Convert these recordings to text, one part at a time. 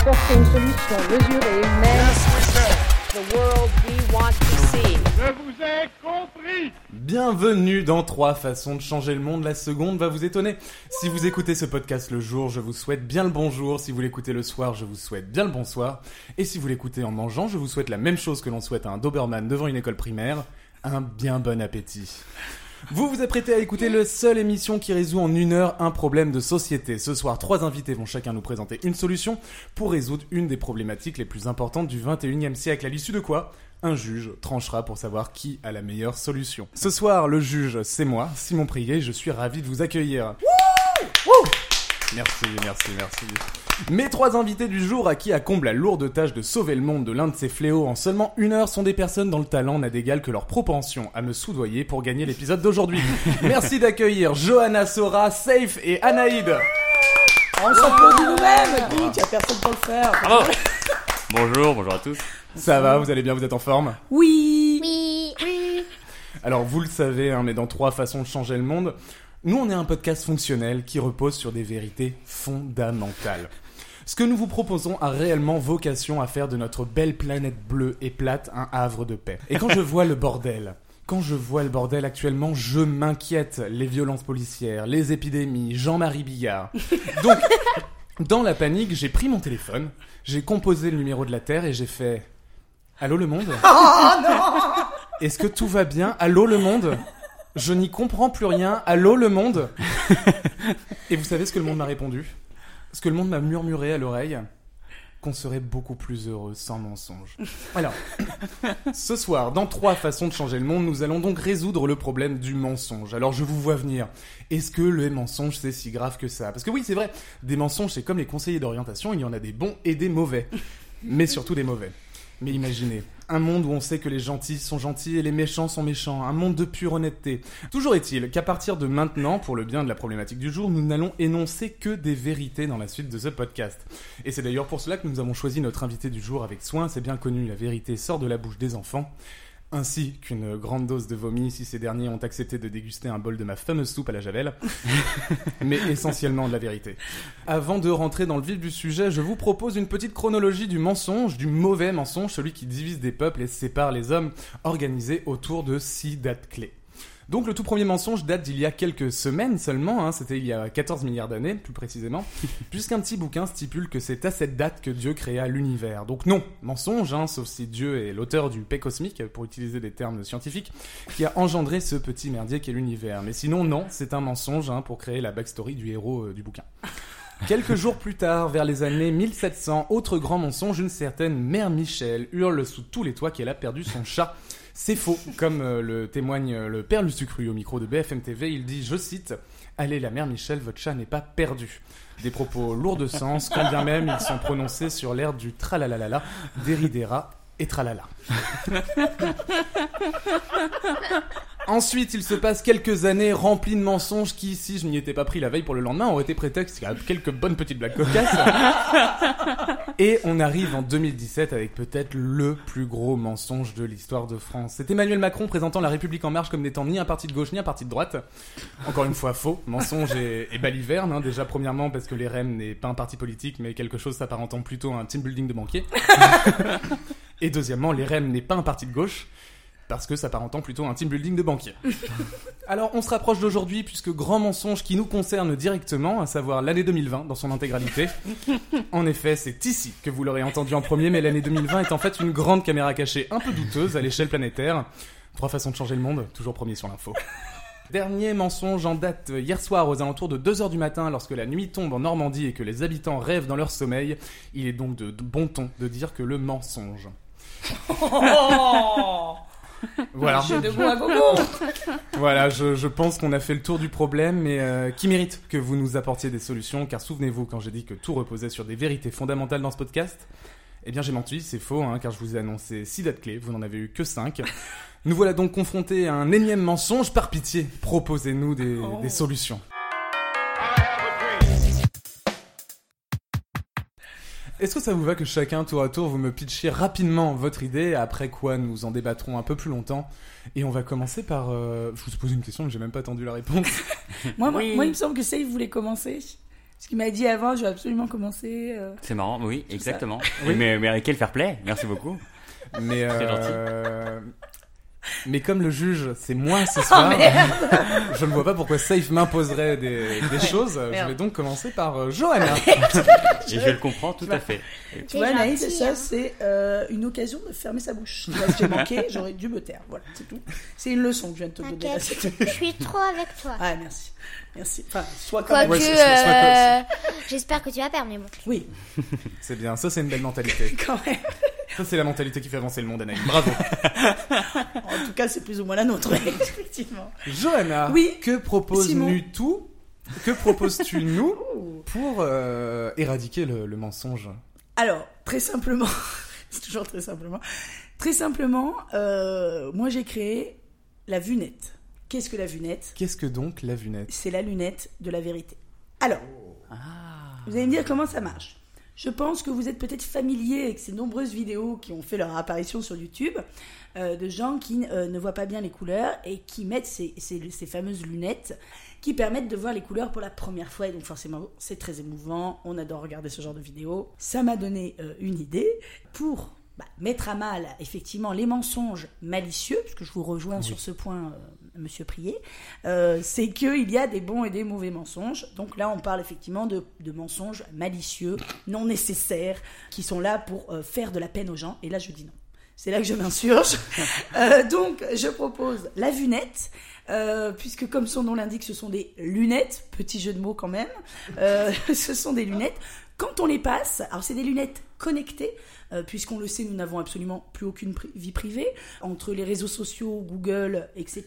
apporter une solution mesurée, humaine. The world we want to see. Je vous ai compris Bienvenue dans Trois façons de changer le monde. La seconde va vous étonner. Si vous écoutez ce podcast le jour, je vous souhaite bien le bonjour. Si vous l'écoutez le soir, je vous souhaite bien le bonsoir. Et si vous l'écoutez en mangeant, je vous souhaite la même chose que l'on souhaite à un Doberman devant une école primaire. Un bien bon appétit. Vous vous apprêtez à écouter le seule émission qui résout en une heure un problème de société. Ce soir, trois invités vont chacun nous présenter une solution pour résoudre une des problématiques les plus importantes du 21e siècle. À l'issue de quoi un juge tranchera pour savoir qui a la meilleure solution. Ce soir, le juge, c'est moi, Simon Prier, je suis ravi de vous accueillir. Merci, merci, merci. Mes trois invités du jour à qui accomble la lourde tâche de sauver le monde de l'un de ces fléaux en seulement une heure sont des personnes dont le talent n'a d'égal que leur propension à me soudoyer pour gagner l'épisode d'aujourd'hui. Merci d'accueillir Johanna Sora, Safe et Anaïd. On s'applaudit nous-mêmes, écoute, y a personne pour le faire. Bravo Bonjour, bonjour à tous. Ça va, vous allez bien, vous êtes en forme? Oui. Alors vous le savez, hein, mais dans trois façons de changer le monde, nous on est un podcast fonctionnel qui repose sur des vérités fondamentales. Ce que nous vous proposons a réellement vocation à faire de notre belle planète bleue et plate un havre de paix. Et quand je vois le bordel, quand je vois le bordel actuellement, je m'inquiète. Les violences policières, les épidémies, Jean-Marie Billard. Donc, dans la panique, j'ai pris mon téléphone, j'ai composé le numéro de la Terre et j'ai fait... Allô le monde? Est-ce que tout va bien? Allô le monde? Je n'y comprends plus rien. Allô le monde Et vous savez ce que le monde m'a répondu? Ce que le monde m'a murmuré à l'oreille qu'on serait beaucoup plus heureux sans mensonge. Alors, ce soir, dans trois façons de changer le monde, nous allons donc résoudre le problème du mensonge. Alors, je vous vois venir. Est-ce que le mensonge, c'est si grave que ça? Parce que oui, c'est vrai, des mensonges, c'est comme les conseillers d'orientation, il y en a des bons et des mauvais. Mais surtout des mauvais. Mais imaginez, un monde où on sait que les gentils sont gentils et les méchants sont méchants, un monde de pure honnêteté. Toujours est-il qu'à partir de maintenant, pour le bien de la problématique du jour, nous n'allons énoncer que des vérités dans la suite de ce podcast. Et c'est d'ailleurs pour cela que nous avons choisi notre invité du jour avec soin, c'est bien connu, la vérité sort de la bouche des enfants. Ainsi qu'une grande dose de vomi si ces derniers ont accepté de déguster un bol de ma fameuse soupe à la javel, mais essentiellement de la vérité. Avant de rentrer dans le vif du sujet, je vous propose une petite chronologie du mensonge, du mauvais mensonge, celui qui divise des peuples et sépare les hommes, organisé autour de six dates clés. Donc le tout premier mensonge date d'il y a quelques semaines seulement, hein, c'était il y a 14 milliards d'années plus précisément, puisqu'un petit bouquin stipule que c'est à cette date que Dieu créa l'univers. Donc non, mensonge, hein, sauf si Dieu est l'auteur du paix cosmique, pour utiliser des termes scientifiques, qui a engendré ce petit merdier qu'est l'univers. Mais sinon non, c'est un mensonge hein, pour créer la backstory du héros euh, du bouquin. Quelques jours plus tard, vers les années 1700, autre grand mensonge, une certaine mère Michel hurle sous tous les toits qu'elle a perdu son chat. C'est faux, comme euh, le témoigne euh, le père Lusucru au micro de BFM TV, il dit, je cite, Allez la mère Michel, votre chat n'est pas perdu. Des propos lourds de sens, quand bien même ils sont prononcés sur l'air du tralalalala, deridera et tralala. Ensuite, il se passe quelques années remplies de mensonges qui, si je n'y étais pas pris la veille pour le lendemain, auraient été prétexte à quelques bonnes petites blagues cocasses. Et on arrive en 2017 avec peut-être le plus gros mensonge de l'histoire de France. C'est Emmanuel Macron présentant la République en marche comme n'étant ni un parti de gauche ni un parti de droite. Encore une fois faux, mensonge et, et baliverne. hein. Déjà premièrement parce que les REM n'est pas un parti politique mais quelque chose s'apparentant plutôt à un team building de banquier. Et deuxièmement, les REM n'est pas un parti de gauche, parce que s'apparentant plutôt à un team building de banquiers. Alors, on se rapproche d'aujourd'hui, puisque grand mensonge qui nous concerne directement, à savoir l'année 2020 dans son intégralité. En effet, c'est ici que vous l'aurez entendu en premier, mais l'année 2020 est en fait une grande caméra cachée un peu douteuse à l'échelle planétaire. Trois façons de changer le monde, toujours premier sur l'info. Dernier mensonge en date hier soir aux alentours de 2h du matin lorsque la nuit tombe en Normandie et que les habitants rêvent dans leur sommeil. Il est donc de, de bon ton de dire que le mensonge. Oh Voilà. Jeu de je, je pense qu'on a fait le tour du problème, mais euh, qui mérite que vous nous apportiez des solutions, car souvenez-vous, quand j'ai dit que tout reposait sur des vérités fondamentales dans ce podcast, eh bien j'ai menti, c'est faux, hein, car je vous ai annoncé 6 dates clés, vous n'en avez eu que 5. Nous voilà donc confrontés à un énième mensonge, par pitié, proposez-nous des, Oh. des solutions. Est-ce que ça vous va que chacun, tour à tour, vous me pitchiez rapidement votre idée, après quoi nous en débattrons un peu plus longtemps Et on va commencer par... euh, Je vous pose une question, mais j'ai même pas attendu la réponse. moi, moi- Oui. moi, il me semble que Save voulait commencer. Ce qu'il m'a dit avant, je vais absolument commencer. euh, C'est marrant, oui, exactement. Mais, mais avec quel fair play, merci beaucoup. Mais, C'est euh, mais comme le juge, c'est moi Oh, ce soir, je ne vois pas pourquoi Safe m'imposerait des, des choses. Je vais donc commencer par euh, Johanna. Et je le comprends tout à fait. Tu vois, Anaïs, ça, hein. c'est euh, une occasion de fermer sa bouche. Tu vois, J'ai manqué, j'aurais dû me taire. Voilà, c'est tout. C'est une leçon que je viens de te donner. là, je suis trop avec toi. Ah, merci. Merci. Enfin, soit. Quoique, ouais, euh, j'espère que tu vas perdre, mais bon. Oui, C'est bien, ça c'est une belle mentalité. quand même. Ça c'est la mentalité qui fait avancer le monde, Anaïs. Bravo. En tout cas, c'est plus ou moins la nôtre, effectivement. Johanna, Oui. que propose. Nutou Que proposes-tu nous pour euh, éradiquer le, le mensonge Alors, très simplement, c'est toujours très simplement. Très simplement, euh, moi j'ai créé la vunette. Qu'est-ce que la vunette? Qu'est-ce que donc la vunette? C'est la lunette de la vérité. Alors, vous allez me dire comment ça marche. Je pense que vous êtes peut-être familier avec ces nombreuses vidéos qui ont fait leur apparition sur YouTube euh, de gens qui euh, ne voient pas bien les couleurs et qui mettent ces, ces- ces fameuses lunettes qui permettent de voir les couleurs pour la première fois. Et donc forcément, c'est très émouvant. On adore regarder ce genre de vidéos. Ça m'a donné euh, une idée pour bah, mettre à mal effectivement les mensonges malicieux, parce que je vous rejoins sur ce point, Monsieur Prié, euh, c'est qu'il y a des bons et des mauvais mensonges. Donc là, on parle effectivement de, de mensonges malicieux, non nécessaires, qui sont là pour euh, faire de la peine aux gens. Et là, je dis non. C'est là que je m'insurge. Euh, donc, je propose la vunette, euh, puisque comme son nom l'indique, ce sont des lunettes, petit jeu de mots quand même. Euh, ce sont des lunettes. Quand on les passe, alors c'est des lunettes connectées, euh, puisqu'on le sait, nous n'avons absolument plus aucune vie privée. Entre les réseaux sociaux, Google, etc.,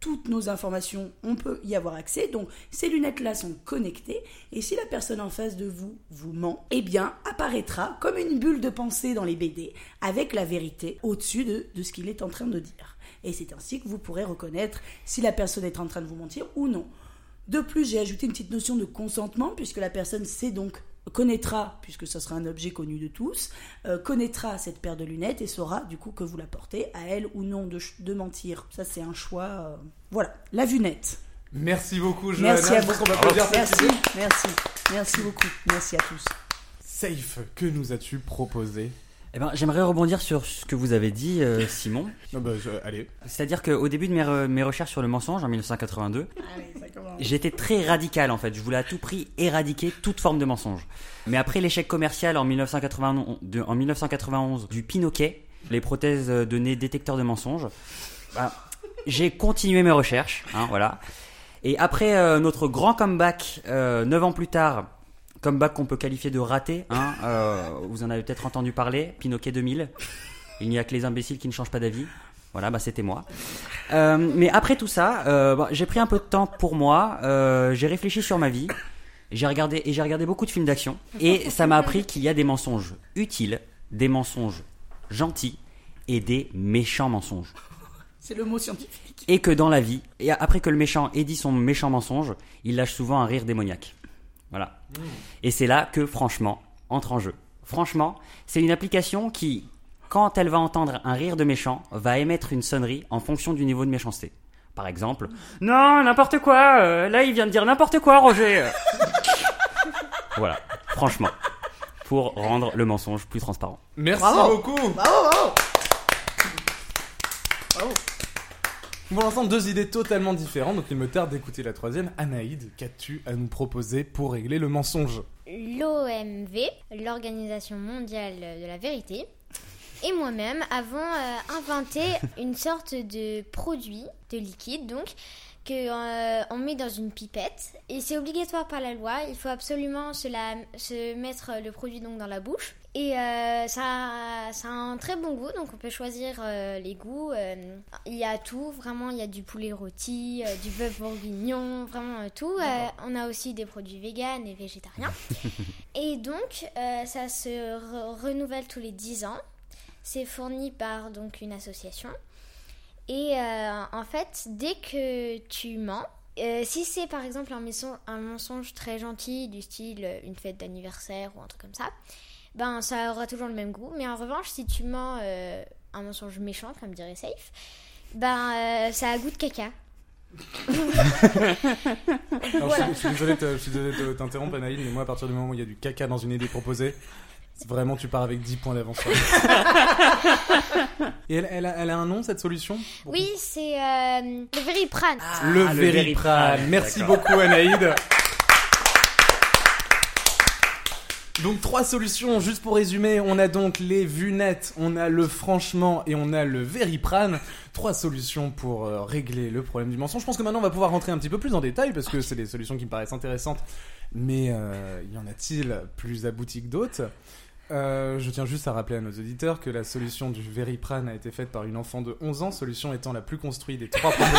toutes nos informations, on peut y avoir accès. Donc, ces lunettes-là sont connectées. Et si la personne en face de vous vous ment, eh bien, apparaîtra comme une bulle de pensée dans les BD, avec la vérité au-dessus de, de ce qu'il est en train de dire. Et c'est ainsi que vous pourrez reconnaître si la personne est en train de vous mentir ou non. De plus, j'ai ajouté une petite notion de consentement, puisque la personne sait donc connaîtra, puisque ce sera un objet connu de tous, euh, connaîtra cette paire de lunettes et saura du coup que vous la portez, à elle ou non de, de mentir. Ça, c'est un choix. euh, Voilà, la vunette. Merci beaucoup, Johanna. Merci à vous. Merci, merci, merci beaucoup. Merci à tous. Safe, que nous as-tu proposé Eh ben, j'aimerais rebondir sur ce que vous avez dit, euh, Simon. Non, bah, je- Allez. C'est-à-dire qu'au début de mes, re- mes recherches sur le mensonge en 1982, Allez, ça commence. j'étais très radical en fait. Je voulais à tout prix éradiquer toute forme de mensonge. Mais après l'échec commercial en 1991, de- en 1991 du Pinoquet, les prothèses de nez détecteurs de mensonges, bah, j'ai continué mes recherches. hein, voilà. Et après euh, notre grand comeback, euh, 9 ans plus tard, comeback qu'on peut qualifier de raté, hein, euh, vous en avez peut-être entendu parler, Pinoquet 2000. Il n'y a que les imbéciles qui ne changent pas d'avis. Voilà, bah c'était moi. Euh, mais après tout ça, euh, bah, j'ai pris un peu de temps pour moi. euh, j'ai réfléchi sur ma vie. J'ai regardé et j'ai regardé beaucoup de films d'action et ça m'a appris qu'il y a des mensonges utiles, des mensonges gentils et des méchants mensonges. C'est le mot scientifique. Et que dans la vie, et après que le méchant ait dit son méchant mensonge, il lâche souvent un rire démoniaque. Voilà. Et c'est là que, franchement, entre en jeu. Franchement, c'est une application qui, quand elle va entendre un rire de méchant, va émettre une sonnerie en fonction du niveau de méchanceté. Par exemple, non, n'importe quoi, euh, là il vient de dire n'importe quoi, Roger. voilà, franchement, pour rendre le mensonge plus transparent. Merci Bravo. beaucoup. Bravo, bravo. Pour l'instant, deux idées totalement différentes, donc il me tarde d'écouter la troisième. Anaïd, qu'as-tu à nous proposer pour régler le mensonge? L'OMV, l'Organisation mondiale de la vérité, et moi-même avons euh, inventé une sorte de produit, de liquide donc, que euh, on met dans une pipette et c'est obligatoire par la loi. Il faut absolument se, la- se mettre le produit donc dans la bouche et euh, ça, ça a un très bon goût donc on peut choisir euh, les goûts. euh, il y a tout vraiment, il y a du poulet rôti, du bœuf bourguignon, vraiment tout. On a aussi des produits véganes et végétariens. et donc ça se re- renouvelle tous les 10 ans. C'est fourni par donc une association. Et en fait, dès que tu mens, euh, si c'est par exemple un, mensonge- un mensonge très gentil du style une fête d'anniversaire ou un truc comme ça, ben ça aura toujours le même goût. Mais en revanche, si tu mens euh, un mensonge méchant, comme dirait Safe, ben euh, ça a goût de caca. Alors, je, suis, je suis désolé, de- je suis désolé de t'interrompre, Anaïd, mais moi, à partir du moment où il y a du caca dans une idée proposée, vraiment, tu pars avec 10 points d'avance. Et elle, elle a, elle a un nom, cette solution Oui, c'est euh, le Veriprane. Le Ah, le Veriprane. Veriprane, Merci beaucoup, Anaïd. Donc trois solutions, juste pour résumer, on a donc les vues nettes, on a le franchement et on a le Veriprane. Trois solutions pour euh, régler le problème du mensonge. Je pense que maintenant on va pouvoir rentrer un petit peu plus en détail parce que c'est des solutions qui me paraissent intéressantes. Mais euh, y en a-t-il plus abouties que d'autres? Euh, je tiens juste à rappeler à nos auditeurs que la solution du Veriprane a été faite par une enfant de 11 ans, solution étant la plus construite des trois proposées.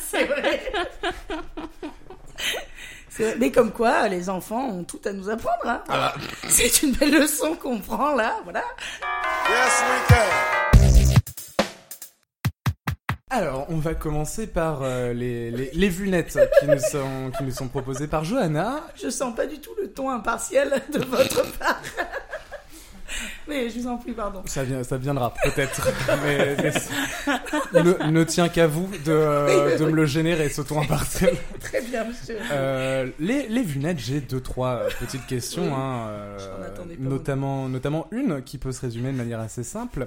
C'est vrai. Mais comme quoi, les enfants ont tout à nous apprendre. hein. Ah. C'est une belle leçon qu'on prend là, voilà. Yes, we can. Alors, on va commencer par euh, les, les, les vues nettes qui nous, sont, qui nous sont proposées par Johanna. Je sens pas du tout le ton impartiel de votre part. Mais je vous en prie, pardon. Ça, vient, ça viendra peut-être, mais, ne, ne tient qu'à vous de, de me le générer, ce ton impartial. Très bien, monsieur. Euh, les, les vues nettes, j'ai deux, trois euh, petites questions, Oui. hein, euh, pas notamment, notamment une qui peut se résumer de manière assez simple.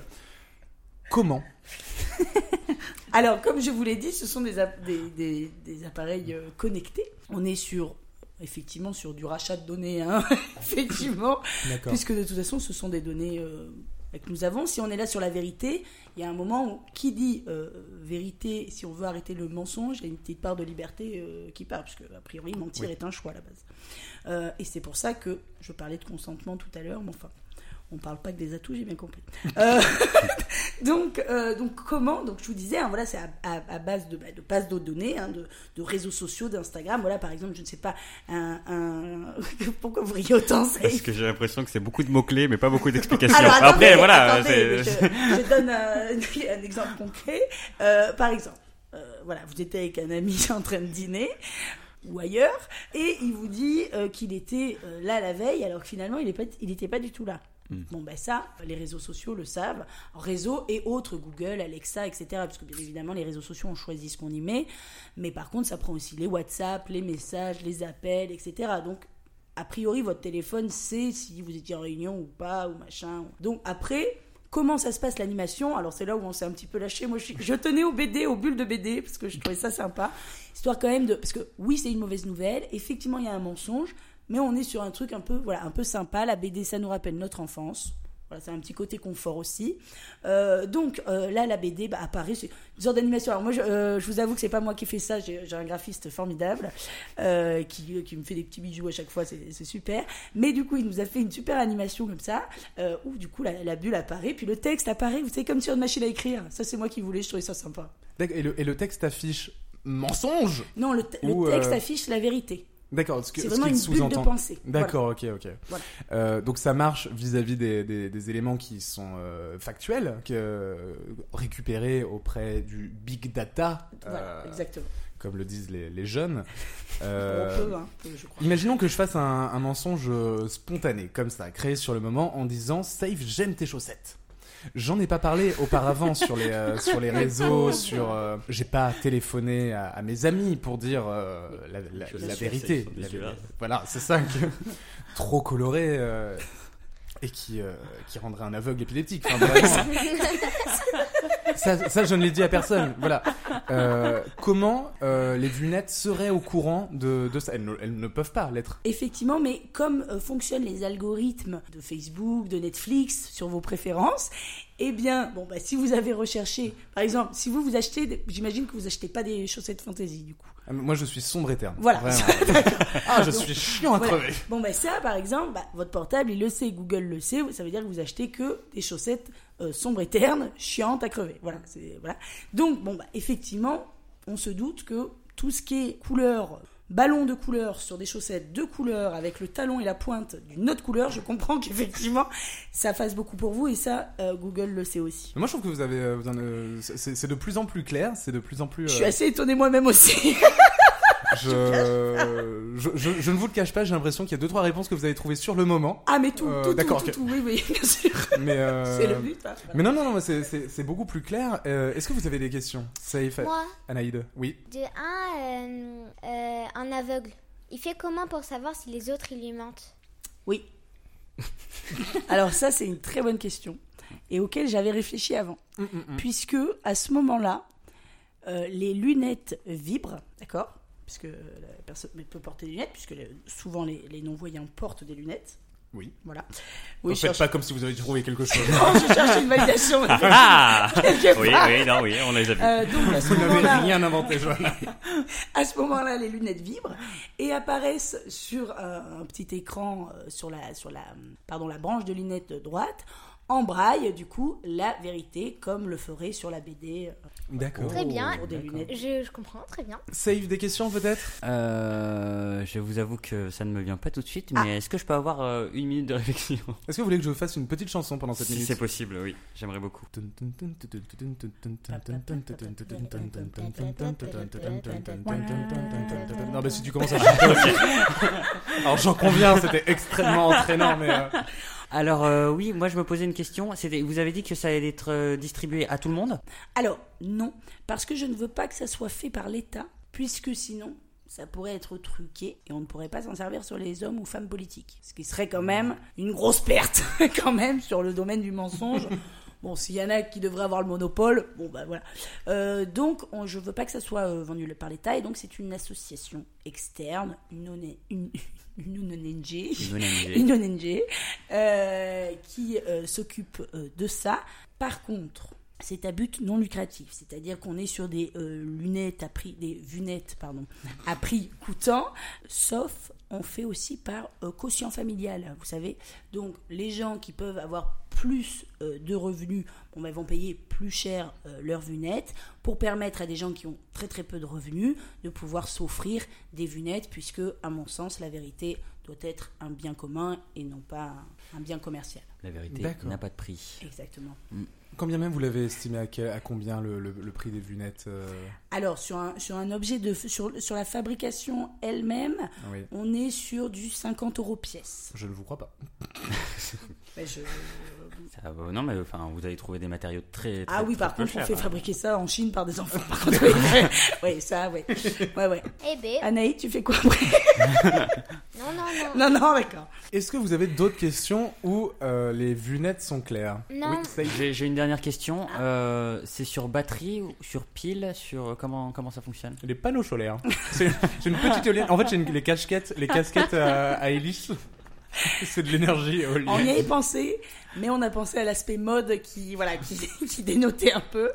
Comment Alors, comme je vous l'ai dit, ce sont des, app- des, des- des appareils connectés. On est sur, effectivement, sur du rachat de données, hein, effectivement, puisque de toute façon, ce sont des données euh, que nous avons. Si on est là sur la vérité, il y a un moment où, qui dit euh, vérité, si on veut arrêter le mensonge, il y a une petite part de liberté euh, qui part, puisque, a priori, mentir Oui. est un choix à la base. Et c'est pour ça que je parlais de consentement tout à l'heure, mais enfin. On parle pas que des atouts, j'ai bien compris. Euh, donc, euh, donc comment Donc je vous disais, hein, voilà, c'est à, à- à base de, bah, de bases de données, hein, de, de réseaux sociaux, d'Instagram. Voilà, par exemple, je ne sais pas, un, un... pourquoi vous riez autant Parce que j'ai l'impression que c'est beaucoup de mots-clés, mais pas beaucoup d'explications. Alors, attendez, Après, voilà. attendez, je, je donne un, un exemple concret. Euh, par exemple, voilà, vous étiez avec un ami en train de dîner ou ailleurs, et il vous dit qu'il était là la veille, alors que finalement il n'était pas du tout là. Bon, ben ça, les réseaux sociaux le savent. Réseaux et autres, Google, Alexa, etc. Parce que bien évidemment, les réseaux sociaux, on choisit ce qu'on y met. Mais par contre, ça prend aussi les WhatsApp, les messages, les appels, etc. Donc, a priori, votre téléphone sait si vous étiez en réunion ou pas, ou machin. Donc, après, comment ça se passe l'animation? Alors, c'est là où on s'est un petit peu lâché. Moi, je tenais au BD, aux bulles de BD, parce que je trouvais ça sympa. Histoire quand même de. Parce que, oui, c'est une mauvaise nouvelle. Effectivement, il y a un mensonge. Mais on est sur un truc un peu, voilà, un peu sympa. La BD, ça nous rappelle notre enfance. Voilà, c'est un petit côté confort aussi. Euh, donc euh, là, la BD bah, apparaît, c'est une sorte d'animation. Alors moi, je, euh, je vous avoue que c'est pas moi qui ai fait ça. J'ai un graphiste formidable qui, qui me fait des petits bijoux à chaque fois. C'est c'est super. Mais du coup, il nous a fait une super animation comme ça, où du coup la, la bulle apparaît, puis le texte apparaît. Vous savez comme sur une machine à écrire. Ça, c'est moi qui voulais. Je trouvais ça sympa. Et le, et le texte affiche mensonge Non, le, te- le Ou, texte affiche la vérité. D'accord, ce que- C'est ce vraiment qu'il une bulle de pensée. D'accord, ok, ok. Voilà. Euh, donc ça marche vis-à-vis des, des- des éléments qui sont euh, factuels, que, récupérés auprès du big data, Voilà, euh, exactement. comme le disent les, les jeunes. On peut, hein, je crois. Imaginons que je fasse un, un mensonge spontané, comme ça, créé sur le moment, en disant Safe, j'aime tes chaussettes. J'en ai pas parlé auparavant sur les euh, sur les réseaux, sur euh, j'ai pas téléphoné à, à mes amis pour dire euh, la, la- la vérité. La- voilà, c'est ça que trop coloré euh, et qui euh, qui rendrait un aveugle épileptique. Enfin, vraiment. ça, ça, je ne l'ai dit à personne. Voilà. Euh, comment euh, les vues nettes seraient au courant de, de ça? Elles ne, elles ne peuvent pas l'être. Effectivement, mais comme euh, fonctionnent les algorithmes de Facebook, de Netflix sur vos préférences, eh bien, bon, bah, si vous avez recherché, par exemple, si vous vous achetez, des- j'imagine que vous achetez pas des chaussettes fantasy du coup. Ah, Moi, je suis sombre et terne. Voilà. Ah, je suis chiant à Voilà. crever. Bon, bah, ça, par exemple, bah, votre portable, il le sait, Google le sait, ça veut dire que vous achetez que des chaussettes euh, sombres et ternes, chiantes à crever. Voilà, c'est, voilà. Donc, bon, bah, effectivement, on se doute que tout ce qui est couleur, ballon de couleur sur des chaussettes de couleur avec le talon et la pointe d'une autre couleur, je comprends qu'effectivement, ça fasse beaucoup pour vous et ça, euh, Google le sait aussi. Moi, je trouve que vous avez, euh, euh, c'est de plus en plus clair, c'est de plus en plus. Je suis euh, assez étonnée moi-même aussi. je, je, je, je ne vous le cache pas, j'ai l'impression qu'il y a deux trois réponses que vous avez trouvées sur le moment. Ah, mais tout, Euh, tout, tout, d'accord, tout, tout, oui, oui, bien sûr. Mais, euh, C'est le but. hein. mais non, non, non, c'est- c'est c'est beaucoup plus clair. Euh, Est-ce que vous avez des questions? Safe, Moi, Anaïde Oui. de un, euh, euh, un aveugle. Il fait comment pour savoir si les autres ils lui mentent? Oui. Alors ça, c'est une très bonne question et auquel j'avais réfléchi avant. Mm, Puisque à ce moment-là, euh, les lunettes vibrent, d'accord? Puisque la personne peut porter des lunettes, puisque souvent les, les non-voyants portent des lunettes. Oui. Voilà. Ne Oui, faites cherche, pas comme si vous avez trouvé quelque chose. Non, je cherche une validation. Ah Oui, oui, non, oui, on les a vus. Euh, donc à ce vous n'avez rien inventé, Johanna. à ce moment-là, les lunettes vibrent et apparaissent sur euh, un petit écran euh, sur la sur la pardon la branche de lunettes droite en braille du coup la vérité comme le ferait sur la BD euh, D'accord. Très bien. pour des lunettes. je, je comprends, très bien. Save des questions peut-être Euh, je vous avoue que ça ne me vient pas tout de suite, mais Ah. est-ce que je peux avoir euh, une minute de réflexion Est-ce que vous voulez que je fasse une petite chanson pendant cette Si minute c'est possible, oui, j'aimerais beaucoup. Non, bah si tu commences à chanter aussi. Alors j'en conviens, c'était extrêmement entraînant, mais. euh, Alors euh, oui, moi je me posais une question. Vous avez dit que ça allait être euh, distribué à tout le monde? Alors non, parce que je ne veux pas que ça soit fait par l'État, puisque sinon ça pourrait être truqué et on ne pourrait pas s'en servir sur les hommes ou femmes politiques. Ce qui serait quand même une grosse perte, quand même, sur le domaine du mensonge. Bon, s'il y en a qui devraient avoir le monopole, bon bah voilà. Euh, donc, on, je veux pas que ça soit euh, vendu par l'État, et donc c'est une association externe, une, ONG, une, une ONG, Une euh, qui s'occupe de ça. Par contre, c'est à but non lucratif, c'est-à-dire qu'on est sur des euh, lunettes à prix, des lunettes pardon, à prix coûtant, sauf on fait aussi par euh, quotient familial, vous savez. Donc les gens qui peuvent avoir plus euh, de revenus, bon, ben, vont payer plus cher euh, leurs lunettes pour permettre à des gens qui ont très très peu de revenus de pouvoir s'offrir des lunettes, puisque à mon sens la vérité doit être un bien commun et non pas un, un bien commercial. La vérité n'a pas de prix. Exactement. Combien même vous l'avez estimé à, quel- à combien le, le- le prix des lunettes euh, Alors, sur un, sur un objet de. Sur, sur la fabrication elle-même, Oui, on est sur du 50 euros pièce. je ne vous crois pas. Je- Ça, euh, non, mais enfin, vous avez trouvé des matériaux très. très Ah oui, très par contre, on fait hein. fabriquer ça en Chine par des enfants. Par contre, oui, oui, oui, ça, oui. Ouais, ouais. Eh ben, Anaïs, tu fais quoi après? Non, non, non. Non, non, d'accord. Est-ce que vous avez d'autres questions où euh, les lunettes sont claires? Non. Oui. J'ai, j'ai une dernière question. Euh, c'est sur batterie ou sur pile Sur euh, comment comment ça fonctionne? Les panneaux solaires. C'est c'est une petite éolienne. En fait, j'ai les casquettes, les casquettes à, à hélice. C'est de l'énergie On y avait pensé, mais on a pensé à l'aspect mode qui, voilà, qui, qui dénotait un peu.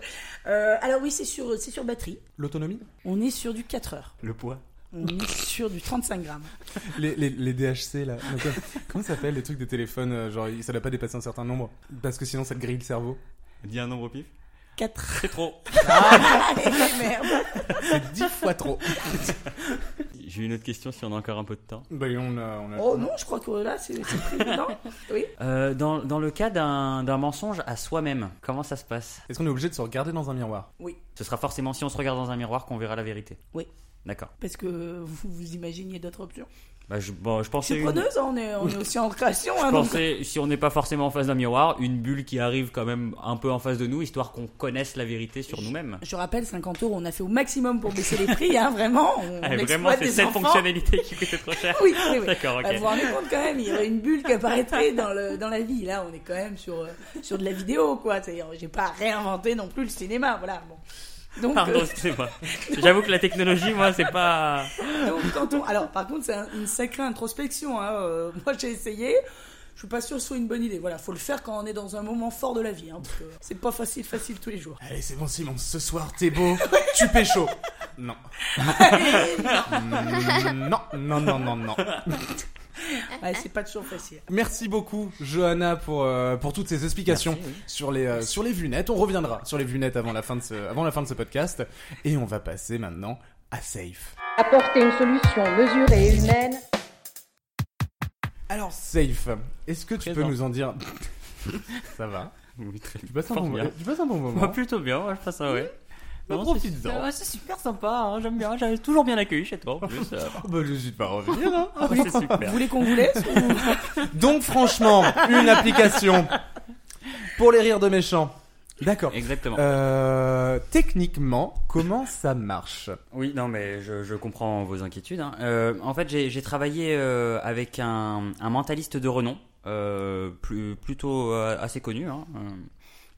Euh, alors oui, c'est sur, c'est sur batterie. L'autonomie? On est sur du 4 heures. Le poids? On est sur du 35 grammes. les, les, les DHC, là. Donc, comment ça s'appelle les trucs de téléphone euh, Genre, ça doit pas dépasser un certain nombre? Parce que sinon, ça te grille le cerveau. Dis un nombre pif? 4 C'est trop. Merde. C'est 10 fois trop. J'ai une autre question si on a encore un peu de temps. Bah, on a. On a Oh non, je crois que là, c'est. Oui. Euh, dans, dans le cas d'un, d'un mensonge à soi-même, comment ça se passe? Est-ce qu'on est obligé de se regarder dans un miroir? Ce sera forcément si on se regarde dans un miroir qu'on verra la vérité. Oui. D'accord. Parce que vous, vous imaginiez d'autres options. Bah, je, bon, je pensais. une- preneuse, hein, on est, on est aussi en création. Je hein, donc- pensais, si on n'est pas forcément en face d'un miroir, une bulle qui arrive quand même un peu en face de nous, histoire qu'on connaisse la vérité sur nous-mêmes. Je rappelle, 50 euros, on a fait au maximum pour baisser les prix, hein, vraiment. On, Ah, on vraiment, c'est cette enfants. fonctionnalité qui coûtait trop cher. Oui, oui, oui. D'accord, ok. Bah, vous vous rendez compte quand même, il y aurait une bulle qui apparaîtrait dans, le, dans la vie. Là, on est quand même sur, euh, sur de la vidéo, quoi. C'est-à-dire, j'ai pas réinventé non plus le cinéma, voilà. Bon. Donc, Pardon, euh, excusez-moi. J'avoue que la technologie, moi, c'est pas. donc, quand on... Alors, par contre, c'est un- une sacrée introspection. Hein. euh, moi, j'ai essayé. Je suis pas sûr que ce soit une bonne idée. Voilà, faut le faire quand on est dans un moment fort de la vie. Hein, parce que c'est pas facile, facile tous les jours. Allez, c'est bon, Simon, ce soir, t'es beau. tu pécho. Non. Mm, non, non, non, non, non. Ouais, c'est pas toujours facile. Merci beaucoup, Johanna, pour, euh, pour toutes ces explications Merci, oui. sur les, euh, sur les lunettes. On reviendra sur les lunettes avant la fin de ce, avant la fin de ce podcast. Et on va passer maintenant à Safe. Apporter une solution mesurée et humaine Alors, Safe, est-ce que tu peux nous en dire? Ça va? Oui, très tu passes, un bon, bien. tu passes un bon moment Moi, plutôt bien, moi, je pense ça, ouais. Bah, Non, profites-en. c'est- ouais, C'est super sympa, hein, j'aime bien, j'avais toujours bien accueilli chez toi. En plus, euh, Bah, j'hésite pas à revenir. hein. c'est Vous super. voulez qu'on vous laisse ou- Donc, franchement, une application pour les rires de méchants. D'accord. Exactement. Euh, techniquement, comment ça marche? Oui, non, mais je, je comprends vos inquiétudes. hein. Euh, en fait, j'ai j'ai travaillé euh, avec un, un mentaliste de renom, euh, plus, plutôt euh, assez connu, hein, euh,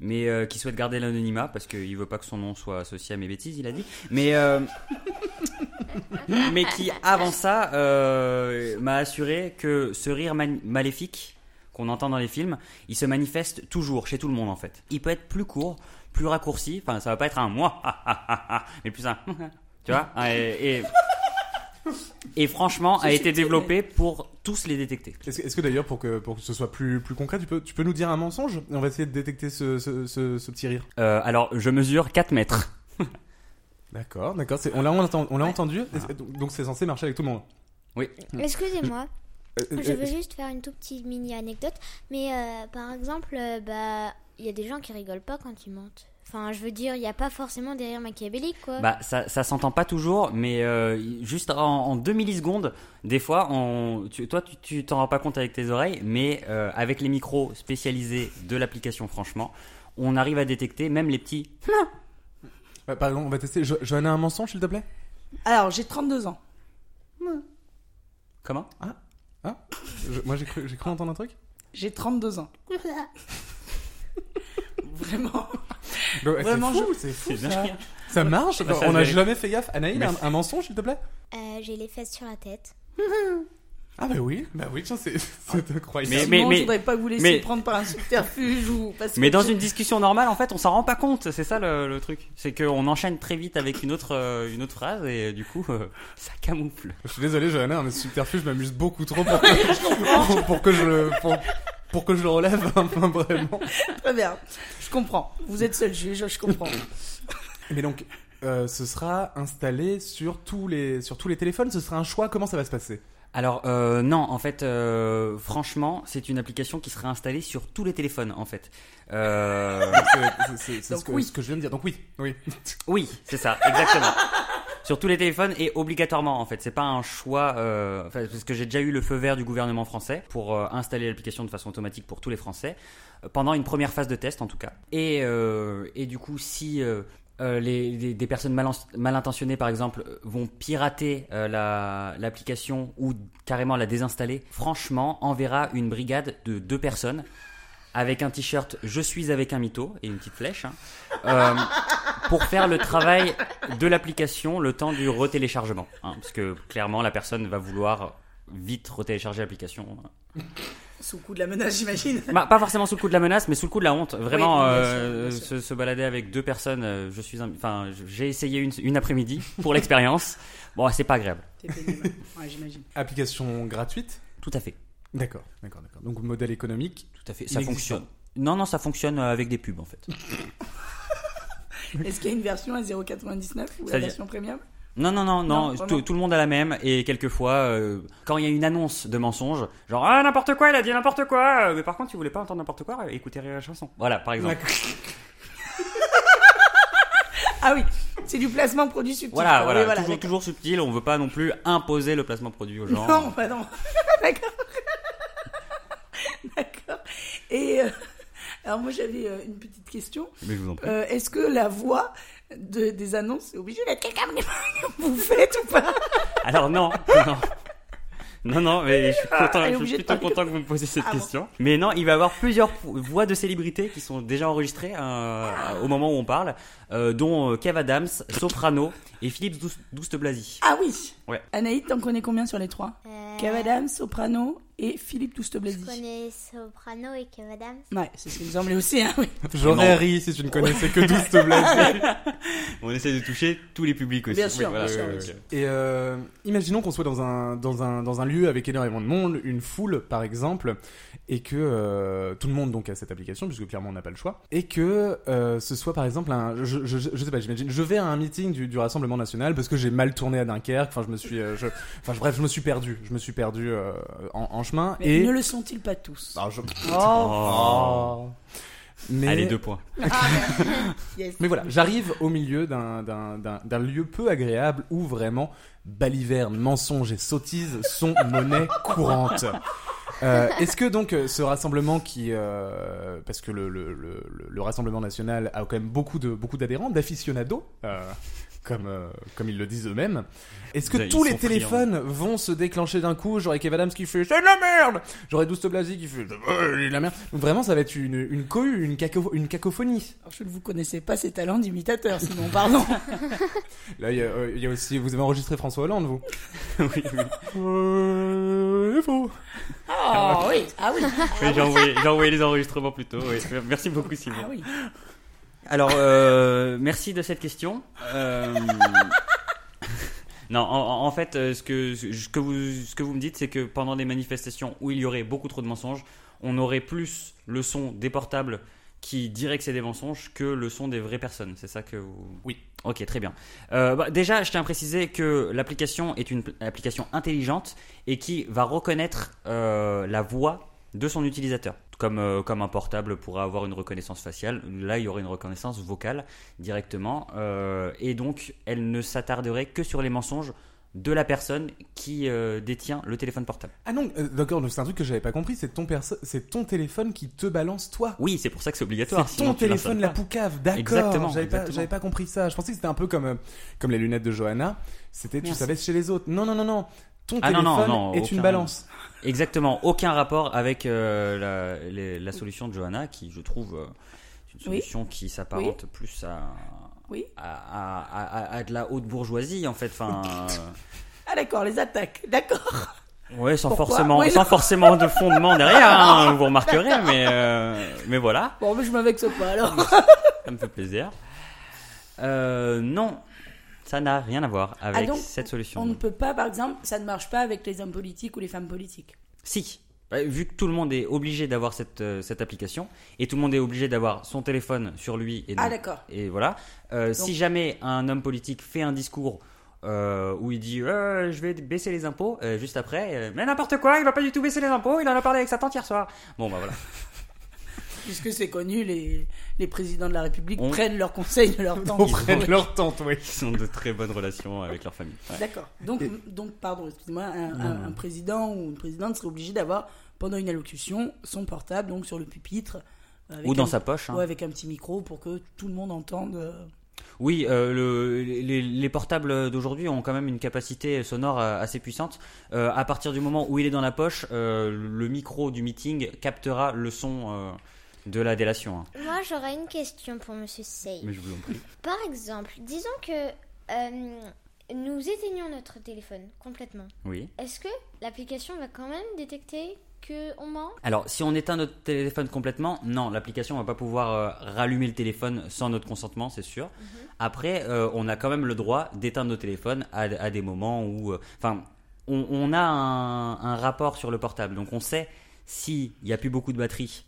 mais euh, qui souhaite garder l'anonymat parce qu'il veut pas que son nom soit associé à mes bêtises, il a dit. Mais, euh, mais qui, avant ça, euh, m'a assuré que ce rire maléfique qu'on entend dans les films, il se manifeste toujours chez tout le monde en fait. Il peut être plus court, plus raccourci. Enfin, ça va pas être un moi, mais plus un. Tu vois et, et, et franchement, a été développé pour tous les détecter. Est-ce que, d'ailleurs, pour que, pour que ce soit plus, plus concret, tu peux, tu peux nous dire un mensonge Et on va essayer de détecter ce, ce, ce, ce petit rire. Euh, alors, je mesure 4 mètres. D'accord, d'accord. On l'a on l'a- on l'a entendu, donc c'est censé marcher avec tout le monde. Excusez-moi, Euh, euh, je veux juste faire une toute petite mini anecdote. Mais euh, par exemple, euh, bah, il y a des gens qui rigolent pas quand ils mentent. Enfin, je veux dire, il n'y a pas forcément des rires machiavéliques, quoi. Bah, ça, ça s'entend pas toujours, mais euh, juste en, en 2 millisecondes, des fois, on, tu, toi, tu- tu t'en rends pas compte avec tes oreilles, mais euh, avec les micros spécialisés de l'application, franchement, on arrive à détecter même les petits. bah, par exemple, on va tester. Jo- Johanna, un mensonge, s'il te plaît? Alors, j'ai 32 ans. Comment? Je- Moi, j'ai cru, j'ai cru entendre un truc? J'ai 32 ans. Vraiment. Bah, Vraiment, c'est fou, c'est fou. C'est ça. Ça marche Bah, ça On n'a jamais fait gaffe. Anaïs, un, mensonge, s'il te plaît Euh, J'ai les fesses sur la tête. Ah bah oui, bah oui, tiens, c'est c'est incroyable. Mais- Sinon, mais- je voudrais pas vous laisser mais- prendre par un subterfuge ou parce que Mais dans je- une discussion normale, en fait, on s'en rend pas compte. C'est ça le, le truc. C'est qu'on enchaîne très vite avec une autre, euh, une autre phrase et du coup, euh, ça camoufle. Je suis désolé, Johanna, mais ce subterfuge m'amuse beaucoup trop pour que, pour, pour que je le pour, pour que je le relève, hein, vraiment. Très bien. Je comprends. Vous êtes seul juge, je comprends. Mais donc, euh, ce sera installé sur tous les sur tous les téléphones. Ce sera un choix. Comment ça va se passer? Alors euh, non, en fait, euh, franchement, c'est une application qui sera installée sur tous les téléphones, en fait. Euh, C'est- ce, que, oui. ce que je viens de dire. Donc oui, oui. oui, c'est ça, exactement. Sur tous les téléphones et obligatoirement, en fait. C'est pas un choix, euh, parce que j'ai déjà eu le feu vert du gouvernement français pour euh, installer l'application de façon automatique pour tous les Français euh, pendant une première phase de test, en tout cas. Et euh, et du coup, si euh, euh, les, des personnes mal, intentionnées, par exemple, vont pirater la- l'application ou carrément la désinstaller, franchement, enverra une brigade de deux personnes avec un t-shirt Je suis avec un mytho et une petite flèche hein, euh, pour faire le travail de l'application le temps du retéléchargement. hein, parce que clairement, la personne va vouloir vite retélécharger l'application. Sous le coup de la menace, j'imagine. Bah, pas forcément sous le coup de la menace, mais sous le coup de la honte. Vraiment, Oui, bien euh, sûr, bien sûr. Se, se balader avec deux personnes. euh, je suis, enfin, j'ai essayé une, une après-midi pour l'expérience. Bon, c'est pas agréable. Ouais, j'imagine. Application gratuite? Tout à fait, D'accord, d'accord, d'accord. Donc modèle économique. Tout à fait. Ça fonctionne. Non, non, ça fonctionne euh, avec des pubs en fait. Est-ce qu'il y a une version à 0,99 ou la version premium? Non, non, non, Non, tout, tout le monde a la même et quelquefois, euh, quand il y a une annonce de mensonge, genre ah n'importe quoi, il a dit n'importe quoi, euh, mais par contre, tu voulais pas entendre n'importe quoi, écoutez Rire et chanson. Voilà, par exemple. Ah oui, c'est du placement de produit subtil. Voilà, voilà, Oui, toujours, d'accord. toujours subtil. On veut pas non plus imposer le placement produit aux gens. Non, bah non. D'accord. D'accord. Et euh, alors moi j'avais euh, une petite question. Mais je vous en prie. Euh, Est-ce que la voix de, des annonces est obligée d'être quelqu'un que vous faites ou pas? Alors non, non. Non, non, mais je suis, content, je de plutôt content que vous me posiez cette Ah bon. question. Mais non, il va y avoir plusieurs voix de célébrités qui sont déjà enregistrées euh, au moment où on parle, euh, dont Kev Adams, Soprano et Philippe Douste- Douste-Blazy. Ah oui. Ouais. Anaïd, t'en connais combien sur les trois? Euh, Kev Adams, Soprano et Philippe Je Douste-Blazy. connais Soprano et Kev Adams. Ouais, c'est ce qui me semblait aussi. Hein, oui. J'aurais ri si tu ne connaissais que 12 te blagues. On essaie de toucher tous les publics aussi. Bien sûr, voilà. bien sûr. Et euh, imaginons qu'on soit dans un, dans, un, dans un lieu avec énormément de monde, une foule par exemple, et que euh, tout le monde donc a cette application, puisque clairement on n'a pas le choix, et que euh, ce soit par exemple un. Je, je, je sais pas, j'imagine, je vais à un meeting du, du Rassemblement National parce que j'ai mal tourné à Dunkerque, enfin je me suis. euh, je, enfin bref, je me suis perdu, je me suis perdu euh, en, en chemin, Mais et. ne le sont-ils pas tous? Alors, je- Oh. Oh. Mais, Allez, deux points. Yes. mais voilà, j'arrive au milieu d'un- d'un d'un- d'un lieu peu agréable où vraiment baliverne, mensonge et sottise sont monnaie courante. Euh, Est-ce que donc euh, ce rassemblement qui, euh, parce que le, le, le, le Rassemblement national a quand même beaucoup de beaucoup d'adhérents, d'aficionados, euh, comme euh, comme ils le disent eux-mêmes, est-ce que Ils tous les friands. téléphones vont se déclencher d'un coup, genre avec Kev Adams qui fait c'est de la merde, j'aurais Douste Blasi qui fait c'est de la merde. Vraiment, ça va être une une cohue, une, caco- une cacophonie. Alors, je ne vous connaissais pas ses talents d'imitateur, sinon, pardon. Là, il y, a, euh, il y a aussi, vous avez enregistré François Hollande, vous oui, oui. Euh, il faut. Ah oui, ah oui, Oui, j'ai envoyé, j'ai envoyé les enregistrements plus tôt. oui. Merci beaucoup, Simon. ah oui. Alors, euh, merci de cette question. Euh, non, en, en fait, euh, ce que, ce, que vous, ce que vous me dites, c'est que pendant des manifestations où il y aurait beaucoup trop de mensonges, on aurait plus le son des portables qui dirait que c'est des mensonges que le son des vraies personnes. C'est ça que vous... Oui. Ok, très bien. Euh, bah, déjà, je tiens à préciser que l'application est une pl- application intelligente et qui va reconnaître euh, la voix de son utilisateur. Comme, euh, comme un portable pourra avoir une reconnaissance faciale, là il y aurait une reconnaissance vocale directement. euh, et donc elle ne s'attarderait que sur les mensonges de la personne qui euh, détient le téléphone portable. Ah non, euh, d'accord, donc c'est un truc que j'avais pas compris, c'est ton perso- c'est ton téléphone qui te balance toi. Oui, c'est pour ça que c'est obligatoire. C'est ton téléphone la poucave, d'accord. Exactement, J'avais pas, pas compris ça. Je pensais que c'était un peu comme, euh, comme les lunettes de Johanna. C'était, tu savais chez les autres. Non, non, non, non. Ton Ah non, téléphone non, non, est une balance. Exactement, aucun rapport avec euh, la, les- la solution de Johanna, qui je trouve euh, une Oui. solution qui s'apparente plus à, Oui. à, à- de la haute bourgeoisie en fait. Enfin, euh, Ah d'accord, les attaques, d'accord. ouais, sans Pourquoi forcément, Oui, sans forcément de fondement derrière, hein, vous remarquerez, mais euh, mais voilà, Bon, mais je m'invexe pas alors. ça me fait plaisir. Euh, non, ça n'a rien à voir avec Ah, donc, cette solution. On ne peut pas, par exemple, ça ne marche pas avec les hommes politiques ou les femmes politiques. Si. Bah, Vu que tout le monde est obligé d'avoir cette, euh, cette application et tout le monde est obligé d'avoir son téléphone sur lui et, Ah donc- d'accord. et voilà. Euh, si jamais un homme politique fait un discours euh, où il dit je vais baisser les impôts, juste après, mais n'importe quoi, il va pas du tout baisser les impôts, il en a parlé avec sa tante hier soir. Bon bah voilà. Puisque c'est connu, les, les présidents de la République On- prennent leurs conseils de leur temps. Auprès de leur tante, oui. Ils ont de très bonnes relations avec leur famille. Ouais. D'accord. Donc, donc, pardon, excusez-moi, un, un- un président ou une présidente serait obligé d'avoir, pendant une allocution, son portable, donc sur le pupitre. avec Ou dans un- sa poche. hein. Ouais, avec un petit micro pour que tout le monde entende. euh, Oui, euh, le- les, les portables d'aujourd'hui ont quand même une capacité sonore euh, assez puissante. Euh, à partir du moment où il est dans la poche, euh, le micro du meeting captera le son euh, de la délation. hein. Moi, j'aurais une question pour Monsieur Sey. Mais je vous en prie. Par exemple, disons que euh, nous éteignons notre téléphone complètement. Oui. Est-ce que l'application va quand même détecter que on ment? Alors, si on éteint notre téléphone complètement, non, l'application va pas pouvoir euh, rallumer le téléphone sans notre consentement, c'est sûr. Après, euh, on a quand même le droit d'éteindre nos téléphones à, à des moments où, enfin, on, on a un, un rapport sur le portable, donc on sait s'il y a plus beaucoup de batterie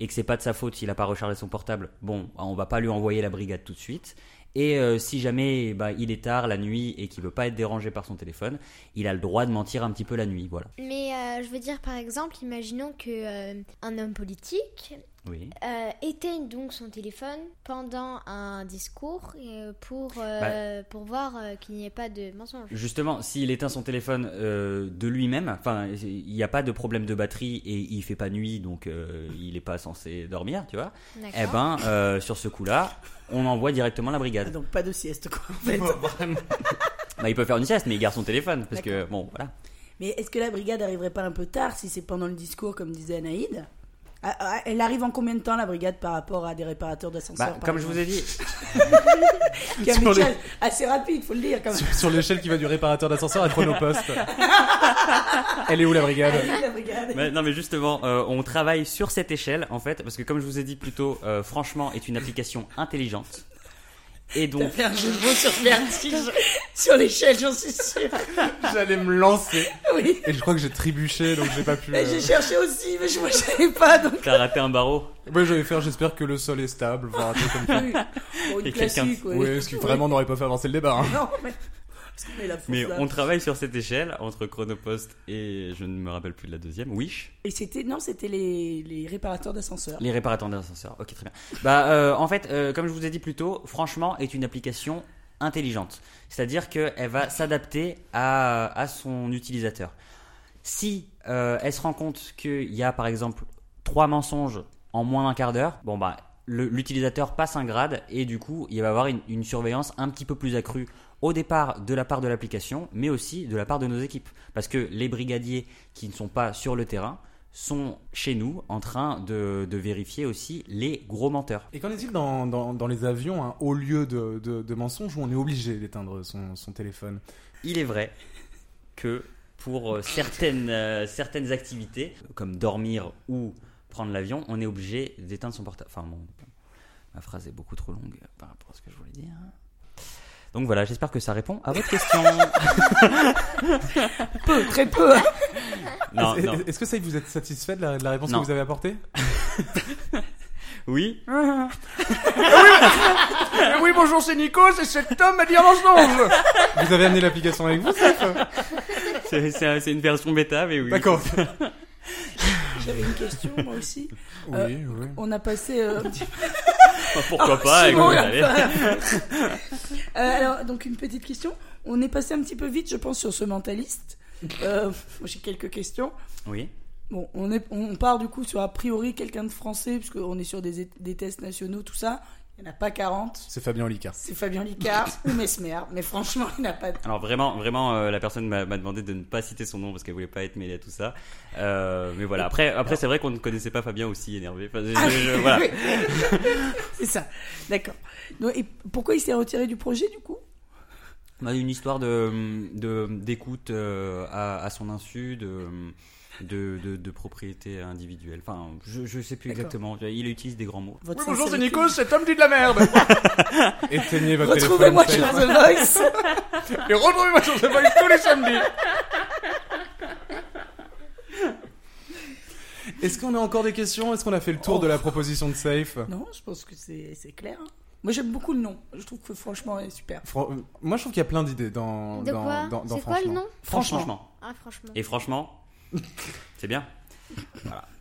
et que c'est pas de sa faute s'il a pas rechargé son portable. Bon, on va pas lui envoyer la brigade tout de suite. Et euh, si jamais bah, il est tard la nuit et qu'il veut pas être dérangé par son téléphone, il a le droit de mentir un petit peu la nuit, voilà. Mais euh, je veux dire, par exemple, imaginons que euh, un homme politique Oui. euh, éteigne donc son téléphone pendant un discours euh, pour, euh, Bah. pour voir qu'il n'y ait pas de mensonge. Justement, s'il éteint son téléphone euh, de lui-même, enfin, il n'y a pas de problème de batterie et il fait pas nuit, donc euh, il n'est pas censé dormir, tu vois. Eh ben, euh, sur ce coup-là, on envoie directement la ah, brigade. donc pas de sieste, quoi. En fait. Bah, il peut faire une sieste, mais il garde son téléphone, parce que bon, voilà. Mais est-ce que la brigade arriverait pas un peu tard si c'est pendant le discours, comme disait Anaïd? Ah, ah, Elle arrive en combien de temps, la brigade, par rapport à des réparateurs d'ascenseurs Bah, comme je vous ai dit, Qui a les- assez rapide, faut le dire quand même. Sur, sur l'échelle qui va du réparateur d'ascenseur à Chronopost. Elle est où la brigade la brigade. Mais non mais justement, euh, on travaille sur cette échelle en fait, parce que comme je vous ai dit plus tôt, euh, franchement, est une application intelligente. Et T'as donc, fait un jeu de mots sur vertige, sur l'échelle, j'en suis sûr. J'allais me lancer. Oui. Et je crois que j'ai trébuché, donc j'ai pas pu. Euh, J'ai cherché aussi, mais je ne savais pas, donc. t'as raté un barreau. Moi, j'allais faire, j'espère que le sol est stable. Enfin, un truc comme ça. Oui. Bon, une Et quelqu'un- classique, oui. Oui, ce qui vraiment n'aurait pas fait avancer le débat. hein. Non, mais Parce qu'on est là pour Mais ça. on travaille sur cette échelle entre Chronopost et je ne me rappelle plus de la deuxième, Wish. Et c'était non, c'était les, les réparateurs d'ascenseurs. Les réparateurs d'ascenseurs. Ok, très bien. Bah, euh, en fait, euh, comme je vous ai dit plus tôt, franchement, est une application intelligente. C'est-à-dire qu'elle va s'adapter à, à son utilisateur. Si euh, elle se rend compte qu'il y a, par exemple, trois mensonges en moins d'un quart d'heure, bon bah, l'utilisateur passe un grade et du coup, il va avoir une, une surveillance un petit peu plus accrue au départ de la part de l'application, mais aussi de la part de nos équipes. Parce que les brigadiers qui ne sont pas sur le terrain sont chez nous en train de, de vérifier aussi les gros menteurs. Et qu'en est-il dans, dans, dans les avions, hein, au lieu de, de, de mensonges, où on est obligé d'éteindre son, son téléphone? Il est vrai que pour euh, certaines, euh, certaines activités, comme dormir ou prendre l'avion, on est obligé d'éteindre son portable. Enfin, bon, ma phrase est beaucoup trop longue par rapport à ce que je voulais dire. Donc voilà, j'espère que ça répond à votre question. Peu, très peu. non, Est- non. Est-ce que ça, vous êtes satisfait de la, de la réponse Non. que vous avez apportée? Oui Eh oui, bonjour, c'est Nico, c'est cet homme à dire mensonge Vous avez amené l'application avec vous, Seth C'est c'est une version bêta, mais oui. D'accord. J'avais une question moi aussi. Oui, Euh, oui. On a passé euh, Pourquoi pas Simon, allez. Euh, alors, donc une petite question. On est passé un petit peu vite, je pense, sur ce mentaliste. Euh, moi, j'ai quelques questions. Oui. Bon, on, est, on part du coup sur a priori quelqu'un de français, puisqu'on est sur des, des tests nationaux, tout ça. Il n'y en a pas 40. C'est Fabien Licard. C'est Fabien Licard ou Mesmer. Mais franchement, il n'y en a pas. Alors vraiment, vraiment, euh, la personne m'a m'a demandé de ne pas citer son nom parce qu'elle voulait pas être mêlée à tout ça. Euh, mais voilà. Après, après, c'est vrai qu'on ne connaissait pas Fabien aussi énervé. Enfin, je- Ah, je- je- voilà. C'est ça. D'accord. Donc, Et pourquoi il s'est retiré du projet du coup? On a eu une histoire de de- d'écoute euh, à, à son insu, de de, de, de propriété individuelle. Enfin, je je sais plus exactement. Il utilise des grands mots. Votre bonjour, c'est. Nico, cet homme dit de la merde Éteignez votre Retrouvez-moi téléphone. sur The Voice. Et retrouvez-moi sur The Voice tous les samedis Est-ce qu'on a encore des questions? Est-ce qu'on a fait le tour Oh. de la proposition de Safe Non, je pense que c'est c'est clair. Moi, j'aime beaucoup le nom. Je trouve que franchement, il est super. Euh, Moi, je trouve qu'il y a plein d'idées dans, De dans, dans, dans C'est quoi le Franchement. nom? Franchement. franchement. Ah, franchement. Et franchement, c'est bien.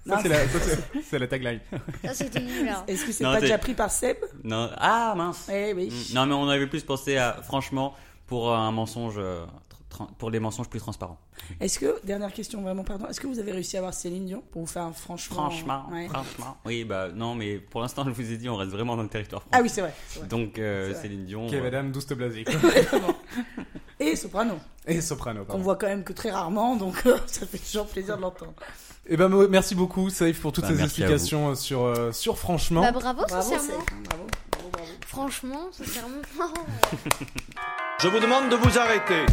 Ça, c'est la, ça, c'est- c'est la tagline. Ça, c'était nul. alors. Est-ce que c'est Non, pas déjà pris par Seb? Non. Ah mince. Eh oui. Mm, Non, mais on avait plus pensé à franchement pour un mensonge, euh, tr- tr- pour des mensonges plus transparents. Est-ce que, dernière question vraiment, pardon, est-ce que vous avez réussi à avoir Céline Dion pour vous faire un franchement Franchement, Ouais. franchement. Oui, bah non, mais pour l'instant, je vous ai dit, on reste vraiment dans le territoire français. Ah oui, c'est vrai. c'est vrai. Donc euh, C'est vrai. Céline Dion. Ok, euh, madame, douce te blasique. Et Soprano, Et soprano, qu'on pardon. voit quand même que très rarement, donc euh, ça fait toujours plaisir de l'entendre. Eh ben, merci beaucoup, Safe, pour toutes Bah, ces explications euh, sur, euh, sur Franchement. Bah, bravo, sincèrement. hein, Bravo, bravo, bravo. Franchement, sincèrement. Je vous demande de vous arrêter.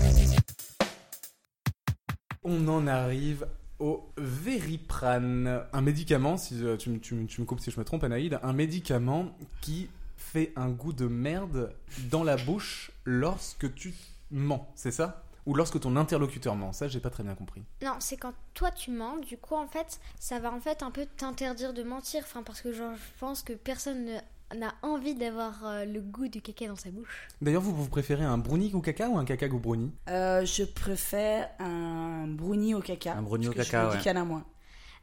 On en arrive au Veriprane, un médicament, si euh, tu, me- tu me- tu me coupes si je me trompe, Anaïd, un médicament qui fait un goût de merde dans la bouche lorsque tu mens, c'est ça? Ou lorsque ton interlocuteur ment Ça, j'ai pas très bien compris. Non, c'est quand toi tu mens, du coup en fait, ça va en fait un peu t'interdire de mentir, enfin parce que genre je pense que personne ne- n'a envie d'avoir euh, le goût du caca dans sa bouche. D'ailleurs, vous, vous préférez un brownie au caca ou un caca au brownie? Euh, je préfère un brownie au caca. Un brownie au caca, je me dis ouais. qu'il y en a moins.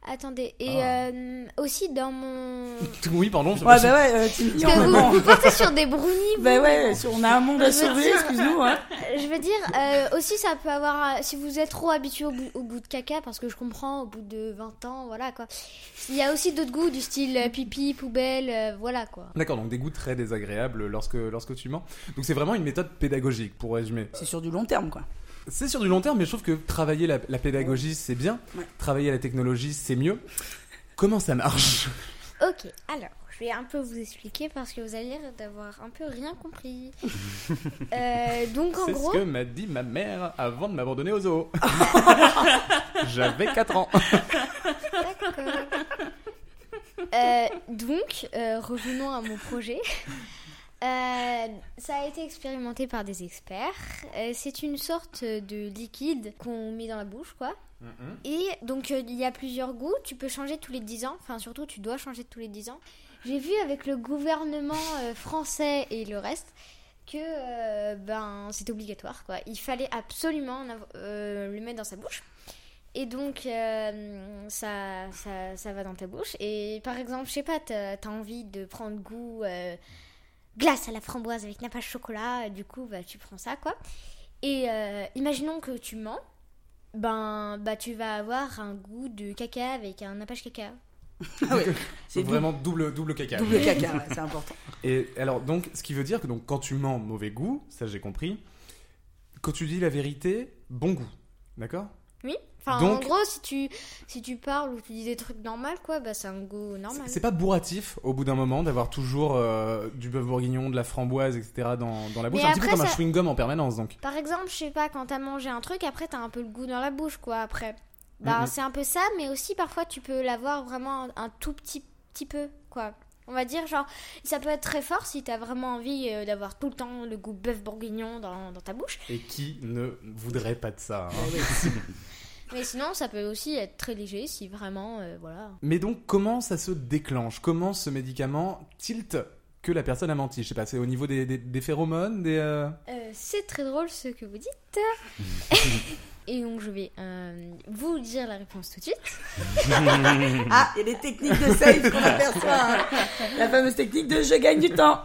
Attendez, et Ah. euh, aussi dans mon... Oui, pardon. je- Ouais, bah ouais, euh, tu me dis, Parce que mais vous, bon. vous partez sur des brownies, vous. Bah ouais, on a un monde à sauver, excuse-nous, hein. Je veux dire, euh, aussi ça peut avoir, si vous êtes trop habitué au, bout- au goût de caca, parce que je comprends, au bout de 20 ans, voilà quoi. Il y a aussi d'autres goûts du style pipi, poubelle, euh, voilà quoi. D'accord, donc des goûts très désagréables lorsque, lorsque tu mens. Donc c'est vraiment une méthode pédagogique, pour résumer. C'est sur du long terme, quoi. C'est sur du long terme, mais je trouve que travailler la, la pédagogie, c'est bien. Ouais. Travailler la technologie, c'est mieux. Comment ça marche? Ok, alors, je vais un peu vous expliquer parce que vous avez l'air d'avoir un peu rien compris. Euh, donc en C'est gros, ce que m'a dit ma mère avant de m'abandonner au zoo. J'avais 4 ans. D'accord. Euh, donc, euh, revenons à mon projet. Euh, ça a été expérimenté par des experts. Euh, c'est une sorte de liquide qu'on met dans la bouche, quoi. Et donc, euh, il y a plusieurs goûts. Tu peux changer tous les 10 ans. Enfin, surtout, tu dois changer tous les 10 ans. J'ai vu avec le gouvernement français et le reste que ben c'était obligatoire quoi. Il fallait absolument le mettre dans sa bouche. Et donc euh, ça, ça, ça va dans ta bouche. Et par exemple, je sais pas, t'as as envie de prendre goût euh, glace à la framboise avec nappage chocolat. et Du coup, bah, tu prends ça quoi. Et euh, imaginons que tu mens, ben bah tu vas avoir un goût de caca avec un nappage caca. Ah ouais, c'est C'est vraiment double, double caca. double caca, ouais, c'est important. Et alors, donc, ce qui veut dire que donc, quand tu mens, mauvais goût, ça j'ai compris. Quand tu dis la vérité, bon goût. D'accord? Oui. Enfin, Donc- en gros, si tu si tu parles ou tu dis des trucs normaux, quoi, bah c'est un goût normal. C'est pas bourratif au bout d'un moment d'avoir toujours euh, du bœuf bourguignon, de la framboise, etc. dans, dans la bouche. Mais un petit peu comme un chewing-gum en permanence donc. Par exemple, je sais pas, quand t'as mangé un truc, après t'as un peu le goût dans la bouche, quoi, après. Bah, Mhm. c'est un peu ça, mais aussi parfois tu peux l'avoir vraiment un, un tout petit, petit peu, quoi. On va dire, genre, ça peut être très fort si t'as vraiment envie euh, d'avoir tout le temps le goût bœuf bourguignon dans, dans ta bouche. Et qui ne voudrait pas de ça hein Mais sinon, ça peut aussi être très léger si vraiment, euh, voilà. Mais donc, comment ça se déclenche? Comment ce médicament tilt que la personne a menti? Je sais pas, c'est au niveau des, des- des phéromones des, euh, Euh, c'est très drôle ce que vous dites. Et donc, je vais euh, vous dire la réponse tout de suite. Ah, il y a des techniques de save qu'on aperçoit. hein. La fameuse technique de je gagne du temps.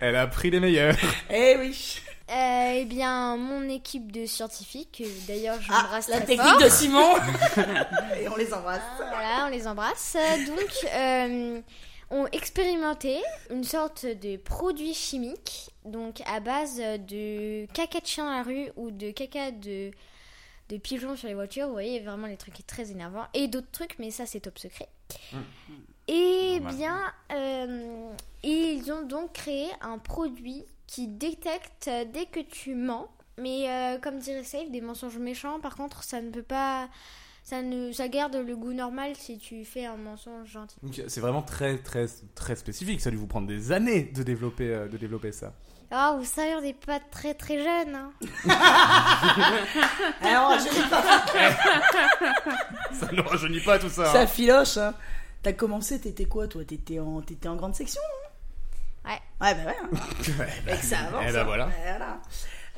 Elle a pris les meilleurs. Eh oui. Euh, eh bien, mon équipe de scientifiques, euh, d'ailleurs, je Ah, la très technique fort. de Simon. Et on les embrasse. Voilà, on les embrasse. Donc, euh, ont expérimenté une sorte de produit chimique, donc à base de caca de chien à la rue ou de caca de, de pigeon sur les voitures. Vous voyez, vraiment les trucs très énervants. Et d'autres trucs, mais ça, c'est top secret. Et Normal. bien, euh, ils ont donc créé un produit qui détecte dès que tu mens. Mais euh, comme dirait Safe, des mensonges méchants, par contre, ça ne peut pas. Ça, ne, ça garde le goût normal si tu fais un mensonge gentil. Donc, c'est vraiment très, très, très spécifique. Ça a dû vous prendre des années de développer, euh, de développer ça. Ah, vous savez, on n'est pas très très jeune. Hein. Alors, je dis pas. Ça ne rajeunit pas tout ça. Ça filoche. Hein. T'as commencé, t'étais quoi toi? T'étais en, t'étais en grande section non Ouais. Ouais, bah ouais. hein. Fait que ça avance. Eh ben hein. voilà. Voilà.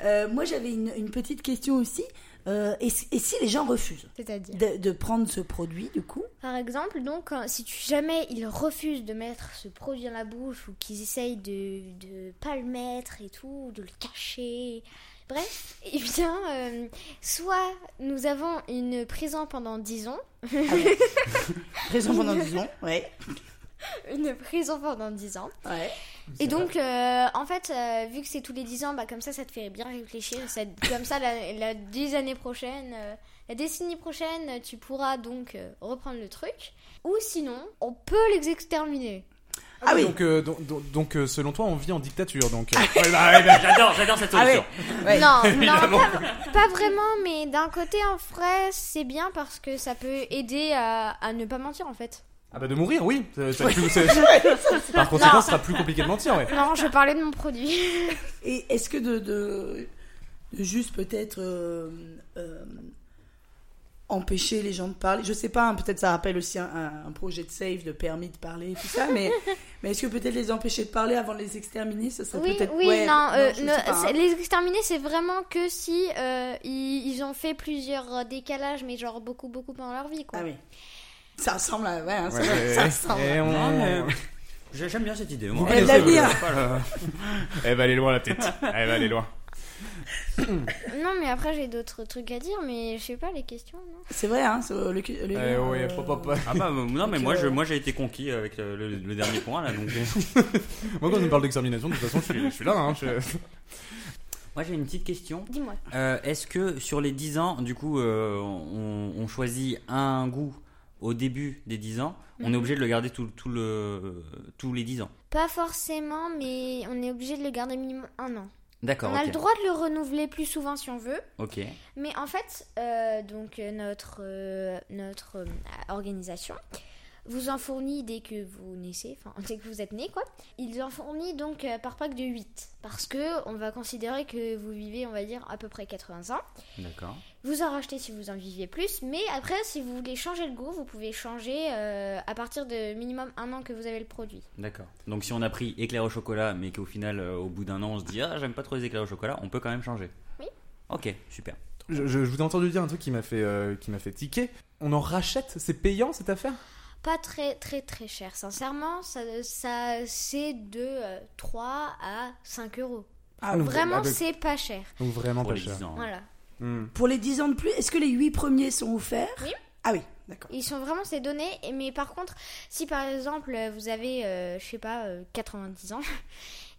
Euh, moi, j'avais une, une petite question aussi. Euh, et, si- et si les gens refusent C'est-à-dire de, de prendre ce produit, du coup? Par exemple, donc, euh, si tu, jamais ils refusent de mettre ce produit dans la bouche ou qu'ils essayent de ne pas le mettre et tout, de le cacher, bref, eh bien, euh, soit nous avons une prison pendant 10 ans, Raison pendant 10 ans. Ouais. une prison pendant 10 ans, Ouais. et donc, euh, en fait, euh, vu que c'est tous les 10 ans, bah, comme ça, ça te fait bien réfléchir, ça- comme ça, la, la 10 années prochaines, euh, la décennie prochaine, tu pourras donc euh, reprendre le truc, ou sinon, on peut les exterminer. Ah oui. Donc, euh, donc, donc, donc, euh, selon toi, on vit en dictature. Donc, euh, ouais, bah, ouais, bah, J'adore, j'adore cette Ah solution. Ouais. Non, non pas, pas vraiment, mais d'un côté, en vrai, c'est bien parce que ça peut aider à, à ne pas mentir en fait. Ah bah de mourir, oui. Plus- c'est- Par conséquent, ce sera plus compliqué de mentir, ouais. Non, je parlais de mon produit. Et est-ce que de, de, de juste peut-être euh, euh, empêcher les gens de parler Je sais pas, hein, peut-être ça rappelle aussi un, un- un projet de save, de permis de parler, tout ça, mais, mais est-ce que peut-être les empêcher de parler avant de les exterminer Ce serait Oui, peut-être. oui, ouais, non, euh, je ne- sais pas, c'est- hein. les exterminés, c'est vraiment que si euh, ils, ils ont fait plusieurs euh, décalages, mais genre beaucoup, beaucoup pendant leur vie, quoi. Ah oui. Ça ressemble à. Ouais, hein, ça, Ouais, ça ouais. ressemble. Et on- Non, mais- J'ai- J'aime bien cette idée. moi. Elle. Elle va aller loin, la tête. Elle va aller loin. Non, mais après, j'ai d'autres trucs à dire, mais je sais pas les questions, non C'est vrai, hein, euh, le, le, Eh euh, ouais, pop, pop, pop. Ah bah euh, non mais Donc, moi je euh, moi j'ai été conquis avec le, le- le dernier point là donc euh, Moi, quand on me parle d'extermination, de toute façon, je suis, je suis là. Hein, je- moi j'ai une petite question Dis-moi. Euh, est-ce que sur les 10 ans du coup euh, on, on choisit un goût au début des 10 ans on est obligé de le garder tout, tout le tous les 10 ans Pas forcément, mais on est obligé de le garder minimum un an. d'accord On a le droit de le renouveler plus souvent si on veut. ok Mais en fait, euh, donc notre, euh, notre euh, organisation vous en fournit dès que vous naissez, enfin dès que vous êtes né quoi. Il en fournit donc euh, par pack de 8 parce que on va considérer que vous vivez on va dire à peu près 80 ans. D'accord. Vous en rachetez si vous en viviez plus, mais après si vous voulez changer le goût, vous pouvez changer euh, à partir de minimum un an que vous avez le produit. D'accord. Donc si on a pris éclair au chocolat, mais qu'au final, euh, au bout d'un an, on se dit ah j'aime pas trop les éclairs au chocolat, on peut quand même changer. Oui. Ok, super. Je, je- je vous ai entendu dire un truc qui m'a fait, euh, qui m'a fait tiquer. On en rachète C'est payant cette affaire? Pas très très très cher, sincèrement, ça, ça c'est de euh, 3 à 5 euros. Ah, Donc, Vraiment, avec- c'est pas cher. Donc vraiment Pour pas les cher. 10 ans. Voilà. Hmm. Pour les 10 ans de plus, est-ce que les 8 premiers sont offerts Oui. Ah oui, d'accord. Ils sont vraiment ces données, et- mais par contre, si par exemple vous avez, euh, je sais pas, euh, 90 ans,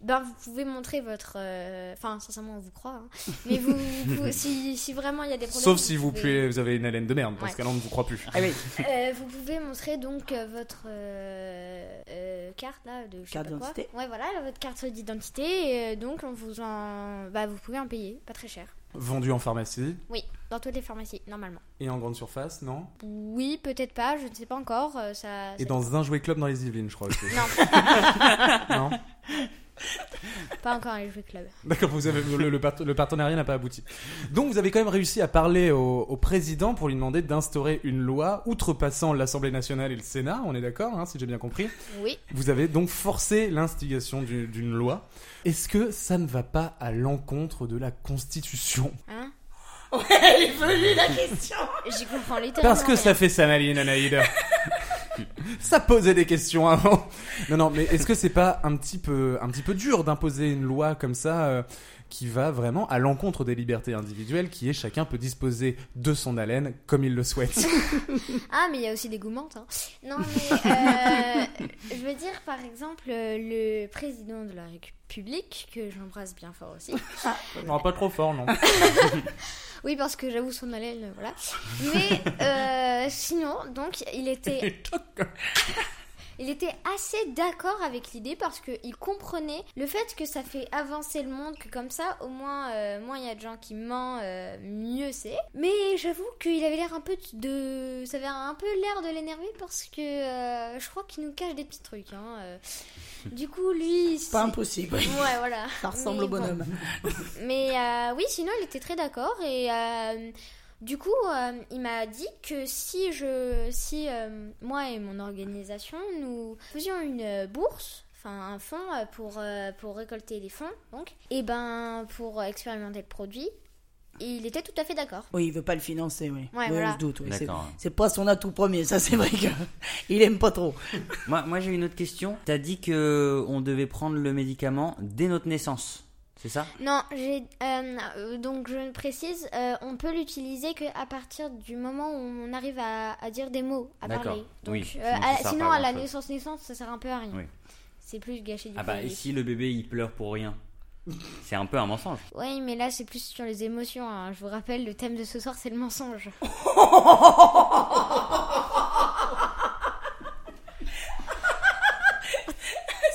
ben vous pouvez montrer votre. euh, Enfin, sincèrement, on vous croit. hein. Mais vous, si, si vraiment il y a des problèmes. Sauf si vous, pouvez- vous avez une haleine de merde. Dans Ouais. on ne vous croit plus. Ah oui. Euh, vous pouvez montrer donc euh, votre euh, euh, carte là de je Carte d'identité. Ouais, voilà, votre carte d'identité. Et donc on vous en, bah vous pouvez en payer, pas très cher. Vendu en pharmacie Oui, dans toutes les pharmacies normalement. et en grande surface, non? Oui, peut-être pas, je ne sais pas encore. ça. Et ça- dans un jouet club dans les Yvelines, je crois aussi. Non, non? pas encore les jeux club. D'accord, vous avez, le, le part- le partenariat n'a pas abouti. Donc vous avez quand même réussi à parler au, au président pour lui demander d'instaurer une loi outrepassant l'Assemblée nationale et le Sénat, on est d'accord, hein, si j'ai bien compris. Oui. Vous avez donc forcé l'instigation du- d'une loi. Est-ce que ça ne va pas à l'encontre de la Constitution? Hein? Ouais, elle est venue la question. J'y comprends littéralement. Parce que rien. ça fait ça, Maline Anaïda. ça posait des questions avant. Non, non, mais est-ce que c'est pas un petit peu, un petit peu dur d'imposer une loi comme ça euh, qui va vraiment à l'encontre des libertés individuelles, qui est chacun peut disposer de son haleine comme il le souhaite. Ah, mais il y a aussi des gourmandes. Hein. Non, mais euh, je veux dire, par exemple, euh, le président de la République, que j'embrasse bien fort aussi. non, pas trop fort, non. Oui, parce que j'avoue son haleine, voilà. Mais euh, sinon, donc, il était. Il était assez d'accord avec l'idée parce qu'il comprenait le fait que ça fait avancer le monde, que comme ça, au moins, euh, moins il y a de gens qui mentent, euh, mieux c'est. Mais j'avoue qu'il avait l'air un peu de. Ça avait un peu l'air de l'énerver parce que euh, je crois qu'il nous cache des petits trucs. Hein. Du coup, lui. Pas c'est- impossible. Ouais, voilà. Ça ressemble Mais au bon. bonhomme. Mais oui, sinon, il était très d'accord et du coup, euh, il m'a dit que si je, si euh, moi et mon organisation, nous faisions une bourse, enfin un fonds pour euh, pour récolter des fonds, donc, et ben pour expérimenter le produit, il était tout à fait d'accord. Oui, il veut pas le financer, oui. Ouais, oui, voilà. on se doute. oui. C'est- D'accord. C'est pas son atout premier, ça c'est vrai que il aime pas trop. Moi, moi j'ai une autre question. T'as dit que on devait prendre le médicament dès notre naissance, c'est ça? Non, j'ai euh, donc je précise, euh, on peut l'utiliser que à partir du moment où on arrive à, à dire des mots, à parler. Donc, Oui, euh, sinon, à- sinon la grand-chose. naissance naissance, ça sert un peu à rien. Oui. C'est plus gâcher du Ah bah et si le bébé il pleure pour rien? C'est un peu un mensonge. Oui, mais là c'est plus sur les émotions. hein. Je vous rappelle, le thème de ce soir c'est le mensonge.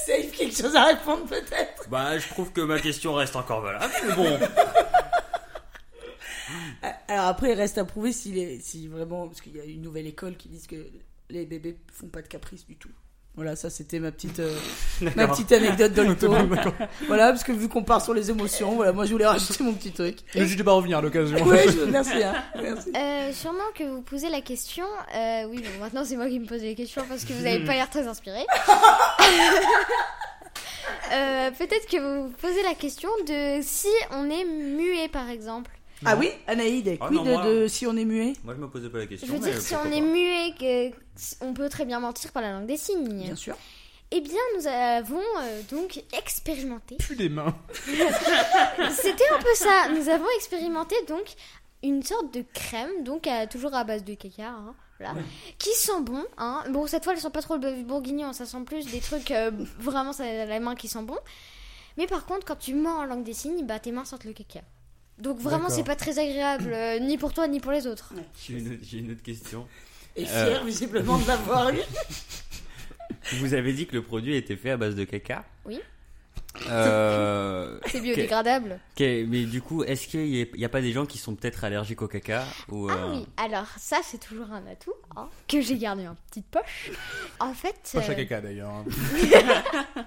C'est Yves quelque chose à répondre peut-être. Bah je trouve que ma question reste encore valable. Mais bon. Alors après, il reste à prouver s'il est, si vraiment, parce qu'il y a une nouvelle école qui dit que les bébés font pas de caprice du tout. Voilà, ça c'était ma petite, euh, ma petite anecdote de l'auto. voilà, parce que vu qu'on part sur les émotions, voilà, moi je voulais rajouter mon petit truc. N'hésitez pas à revenir à l'occasion. Oui, je, merci, hein, merci. Euh, sûrement que vous posez la question. euh, oui, bon, maintenant c'est moi qui me pose les questions parce que vous n'avez pas l'air très inspiré. Euh, Peut-être que vous vous posez la question de si on est muet par exemple. Ah oui, Anaïde, Ah quid non, moi- de si on est muet? Moi je me posais pas la question. Je veux mais dire, si pourquoi on est pas. muet, que on peut très bien mentir par la langue des signes. Bien sûr. Eh bien, nous avons euh, donc expérimenté. Plus des mains. C'était un peu ça. Nous avons expérimenté donc une sorte de crème, donc à- toujours à base de caca, hein, voilà, qui sent bon. Hein. Bon, cette fois, elle sent pas trop le bœuf bourguignon, ça sent plus des trucs euh, vraiment ça, la main qui sent bon. Mais par contre, quand tu mens en langue des signes, bah tes mains sentent le caca. Donc vraiment, c'est pas très agréable, euh, ni pour toi ni pour les autres. J'ai une, j'ai une autre question. Et fier visiblement de l'avoir eu. Vous avez dit que le produit était fait à base de caca Oui. Euh, C'est biodégradable. ok, mais du coup, est-ce qu'il n'y a, pas des gens qui sont peut-être allergiques au caca ou, Ah euh, oui, alors ça c'est toujours un atout hein, que j'ai gardé en petite poche. En fait, Poche à euh, caca d'ailleurs. hein.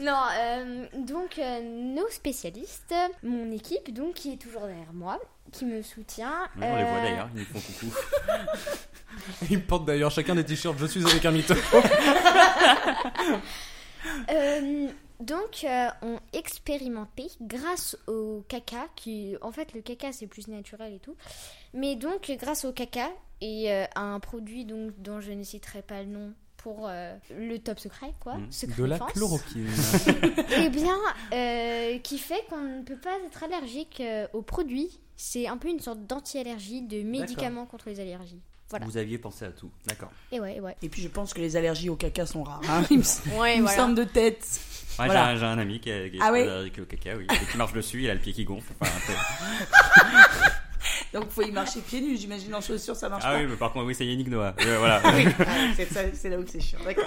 non, euh, donc euh, nos spécialistes, mon équipe donc qui est toujours derrière moi, qui me soutient. On les voit d'ailleurs, ils nous font coucou. Ils portent d'ailleurs chacun des t-shirts Je suis avec un mytho. Euh, donc, euh, ont expérimenté grâce au caca, qui en fait le caca c'est plus naturel et tout, mais donc grâce au caca et euh, à un produit donc dont je ne citerai pas le nom pour euh, le top secret quoi, Mm. secret De la défense, chloroquine. eh bien, euh, qui fait qu'on ne peut pas être allergique euh, aux produits. C'est un peu une sorte d'anti-allergie, de médicament contre les allergies. Voilà. Vous aviez pensé à tout, d'accord. Et ouais, ouais. Et puis je pense que les allergies au caca sont rares. hein. Il me, Ouais, il me semble de tête. Ouais, Voilà. j'ai un- ami qui est, Ah ouais allergique au caca, oui. Et qui marche dessus, il a le pied qui gonfle. Enfin, Donc faut y marcher pieds nus, j'imagine en chaussures ça marche ah pas. oui, mais par contre, oui, c'est Yannick Noah. Euh, voilà. Oui, ah, c'est là où c'est chiant. D'accord.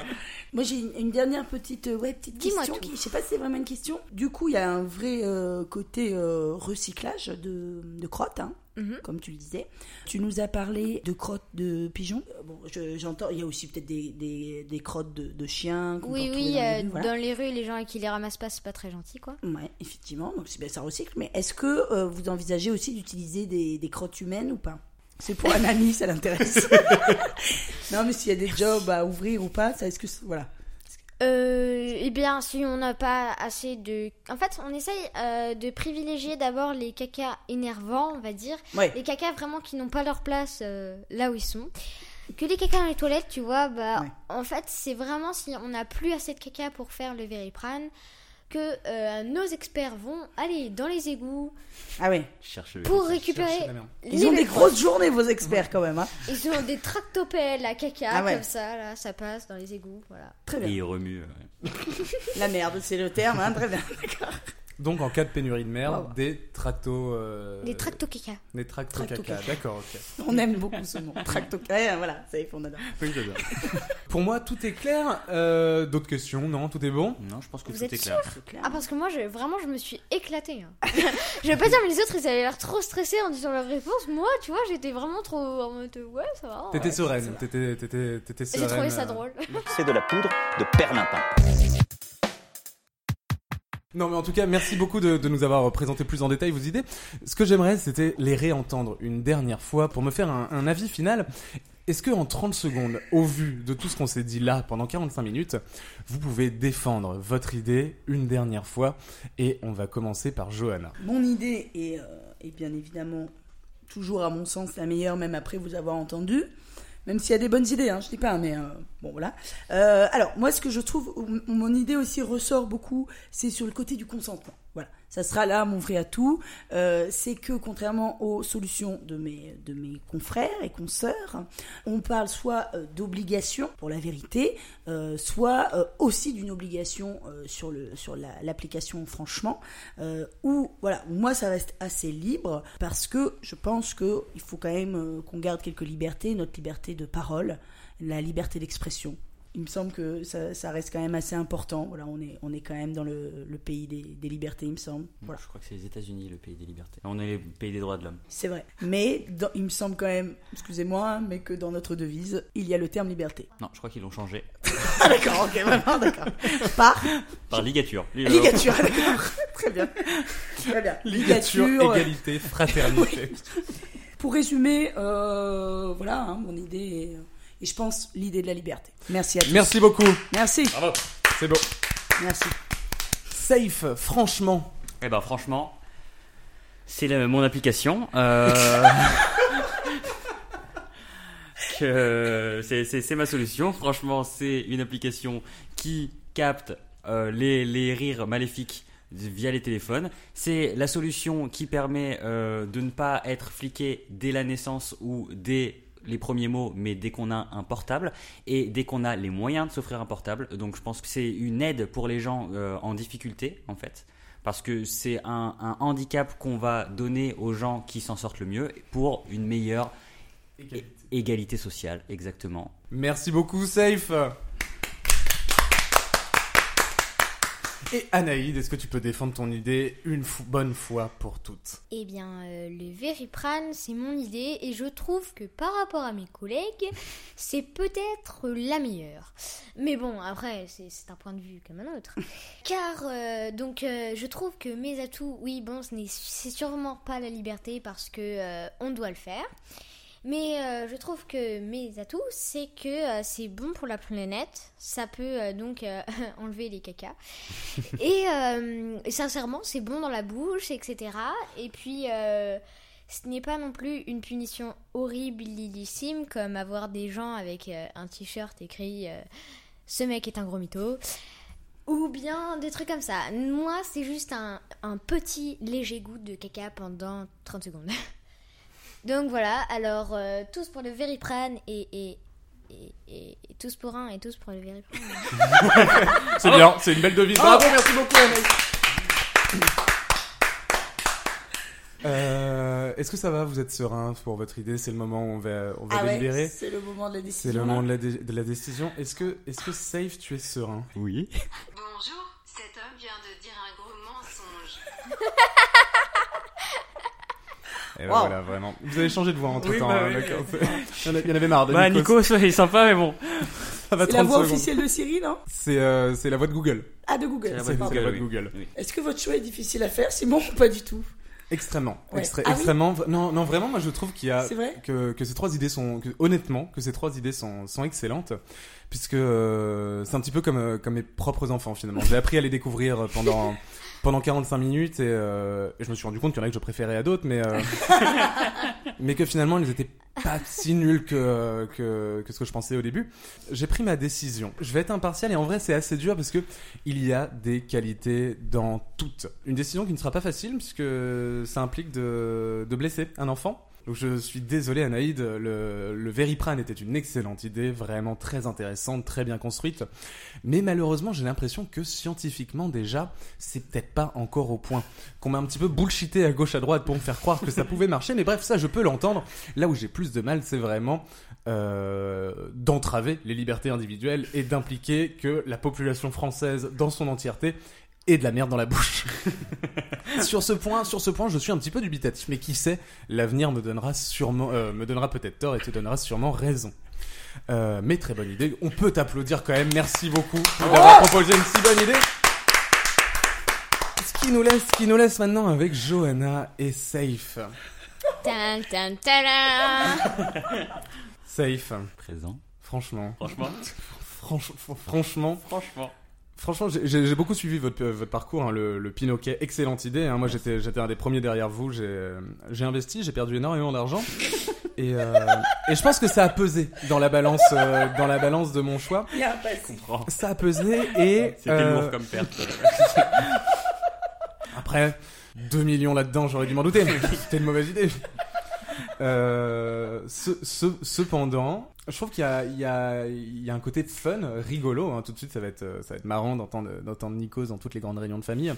Moi j'ai une, une dernière petite, euh, ouais, petite question. Qui, je sais pas si c'est vraiment une question. Du coup, il y a un vrai euh, côté euh, recyclage de, de crottes, hein, Mhm. comme tu le disais. Tu nous as parlé de crottes de pigeons. Euh, Bon, je- j'entends, il y a aussi peut-être des, des, des crottes de, de chiens. Oui, oui, dans les euh, rues, voilà. dans les rues, les gens qui les ramassent pas, c'est pas très gentil, quoi. Ouais, effectivement, donc c'est bien, ça recycle. Mais est-ce que euh, vous envisagez aussi d'utiliser des, des crottes humaines ou pas? C'est pour un ami, ça l'intéresse. non, mais s'il y a des jobs à ouvrir ou pas, ça est-ce que voilà. Euh, eh bien, si on n'a pas assez de... En fait, on essaye euh, de privilégier d'abord les cacas énervants, on va dire. Ouais. Les cacas vraiment qui n'ont pas leur place euh, là où ils sont. Que les cacas dans les toilettes, tu vois, bah, Ouais. en fait, c'est vraiment si on n'a plus assez de caca pour faire le Vériprane que euh, nos experts vont aller dans les égouts Ah ouais. Cherche pour récupérer la merde. Ils ont des grosses journées, vos experts, quand même. Hein. Ils ont des tractopelles à caca Ah ouais. comme ça, là, ça passe dans les égouts, voilà. Très Et bien. il remue. euh, La merde, c'est le terme, hein, très bien. D'accord. Donc en cas de pénurie de merde, Wow. des tractos. euh, Des tracto caca. Des. D'accord, ok. On aime beaucoup ce nom. Tracto. Ouais, voilà, ça y est, on adore. Oui, j'adore. Pour moi, tout est clair. Euh, D'autres questions? Non, tout est bon? Non, je pense que Vous tout êtes est clair. Ah parce que moi je, vraiment je me suis éclatée. hein. je vais pas dire mais les autres ils avaient l'air trop stressés en disant leur réponse. Moi tu vois j'étais vraiment trop en mode ouais ça va. T'étais ouais. sereine. T'étais, t'étais, t'étais J'ai sereine. trouvé ça drôle. C'est de la poudre de perlimpin. Non, mais en tout cas, merci beaucoup de, nous avoir présenté plus en détail vos idées. Ce que j'aimerais, c'était les réentendre une dernière fois pour me faire un, un avis final. Est-ce que en 30 secondes, au vu de tout ce qu'on s'est dit là pendant 45 minutes, vous pouvez défendre votre idée une dernière fois? Et on va commencer par Johanna. Mon idée est, euh, est bien évidemment toujours, à mon sens, la meilleure, même après vous avoir entendu. Même s'il y a des bonnes idées, hein, je dis pas, mais euh, bon voilà. Euh, alors moi, ce que je trouve, mon idée aussi ressort beaucoup, c'est sur le côté du consentement. Voilà, ça sera là mon vrai atout. Euh, c'est que contrairement aux solutions de mes de mes confrères et consoeurs, on parle soit euh, d'obligation pour la vérité, euh, soit euh, aussi d'une obligation sur le sur la- l'application franchement où voilà. Moi ça reste assez libre parce que je pense que il faut quand même qu'on garde quelques libertés notre liberté de parole la liberté d'expression il me semble que ça, ça reste quand même assez important. Voilà on est on est quand même dans le, le pays des, des libertés il me semble. Voilà. Je crois que c'est les États-Unis, le pays des libertés. On est le pays des droits de l'homme. c'est vrai. Mais dans- il me semble quand même excusez-moi mais que dans notre devise il y a le terme liberté. Non, je crois qu'ils l'ont changé. ah d'accord ok vraiment d'accord. Par Par ligature. ligature d'accord. Très bien. Très bien. Ligature, Ligature, égalité, fraternité. Pour résumer, euh, voilà, hein, mon idée est- et je pense l'idée de la liberté. Merci à tous. Merci beaucoup. Merci. C'est beau. Merci. Safe, franchement. Eh ben franchement, c'est la- mon application. euh, que c'est- c'est c'est ma solution. Franchement, c'est une application qui capte euh, les, les rires maléfiques via les téléphones. C'est la solution qui permet euh, de ne pas être fliqué dès la naissance ou dès les premiers mots, mais dès qu'on a un portable et dès qu'on a les moyens de s'offrir un portable. Donc je pense que c'est une aide pour les gens euh, en difficulté, en fait parce que c'est un, un handicap qu'on va donner aux gens qui s'en sortent le mieux pour une meilleure é- égalité sociale, exactement. Merci beaucoup, Safe. Et Anaïd, est-ce que tu peux défendre ton idée une fo- bonne fois pour toutes? Eh bien, euh, le Veriprane, c'est mon idée et je trouve que par rapport à mes collègues, c'est peut-être la meilleure. Mais bon, après, c'est un point de vue comme un autre. Car, euh, donc, euh, je trouve que mes atouts, oui, bon, ce n'est c'est sûrement pas la liberté parce que euh, on doit le faire. Mais euh, je trouve que mes atouts, c'est que euh, c'est bon pour la planète. Ça peut euh, donc enlever les cacas. Et sincèrement, c'est bon dans la bouche, etc. Et puis, ce n'est pas non plus une punition horriblissime comme avoir des gens avec un t-shirt écrit Ce mec est un gros mytho. Ou bien des trucs comme ça. Moi, c'est juste un, un petit léger goût de caca pendant 30 secondes. Donc voilà, alors euh, tous pour le Veriprane et, et, et, et- et tous pour un et tous pour le Veriprane. C'est bien, c'est une belle devise. Bravo, merci beaucoup. Euh, Est-ce que ça va Vous êtes serein pour votre idée? C'est le moment où on va, on va Ah ouais, délibérer. c'est le moment de la décision. C'est le moment de la, dé- de la décision. Est-ce que, est-ce que Safe, tu es serein? Oui. Bonjour, cet homme vient de dire un gros mensonge. Et ben Wow. voilà, vraiment. Vous avez changé de voix entre Oui, temps. bah hein, oui. Il y en il avait marre de Bah, Nico. Nico, soyez sympa, mais bon. Ça va C'est la 30 voix secondes. officielle de Siri, non? C'est euh, c'est la voix de Google. Ah, de Google. C'est la voix de c'est la voix Google, de oui. Google. Oui. Est-ce que votre choix est difficile à faire, Simon, ou pas du tout? Extrêmement, Ouais. Extra- Ah extrêmement. Non, non, vraiment, moi je trouve qu'il y a que, que ces trois idées sont, que- honnêtement, que ces trois idées sont, sont excellentes, puisque euh, c'est un petit peu comme, euh, comme mes propres enfants finalement. J'ai appris à les découvrir pendant pendant 45 minutes et, euh, et je me suis rendu compte qu'il y en a que je préférais à d'autres, mais euh, mais que finalement ils étaient pas si nuls que, que que ce que je pensais au début. J'ai pris ma décision. Je vais être impartial et en vrai c'est assez dur parce que il y a des qualités dans toutes. Une décision qui ne sera pas facile puisque ça implique de, de blesser un enfant. Donc je suis désolé Anaïd, le, le Veriprane était une excellente idée, vraiment très intéressante, très bien construite. Mais malheureusement j'ai l'impression que scientifiquement déjà, c'est peut-être pas encore au point. Qu'on m'a un petit peu bullshité à gauche à droite pour me faire croire que ça pouvait marcher, mais bref ça je peux l'entendre. Là où j'ai plus de mal c'est vraiment euh, d'entraver les libertés individuelles et d'impliquer que la population française dans son entièreté ait de la merde dans la bouche. sur ce point, sur ce point, je suis un petit peu dubitatif, mais qui sait, l'avenir me donnera sûrement, euh, me donnera peut-être tort et te donnera sûrement raison. Euh, mais très bonne idée. On peut t'applaudir quand même. Merci beaucoup d'avoir proposé une si bonne idée. Ce qui nous laisse, qui nous laisse maintenant avec Johanna et Safe. Tan, tan. Safe, Présent. franchement, Franchement. franch- franchement, Franchement. Franchement, j'ai- j'ai j'ai beaucoup suivi votre, votre parcours, hein, le, le Pinoquet, excellente idée. hein. Moi, j'étais j'étais un des premiers derrière vous. J'ai euh, j'ai investi, j'ai perdu énormément d'argent, et, euh, et je pense que ça a pesé dans la balance, euh, dans la balance de mon choix. Il y a un passé. comprends. Ça a pesé et C'était euh, lourd comme perte. après 2 millions là-dedans, j'aurais dû m'en douter. C'était une mauvaise idée. Euh, ce, ce- cependant, je trouve qu'il y a, un côté fun, rigolo. hein. Tout de suite, ça va être, euh, marrant d'entendre, d'entendre dans toutes les grandes réunions de famille.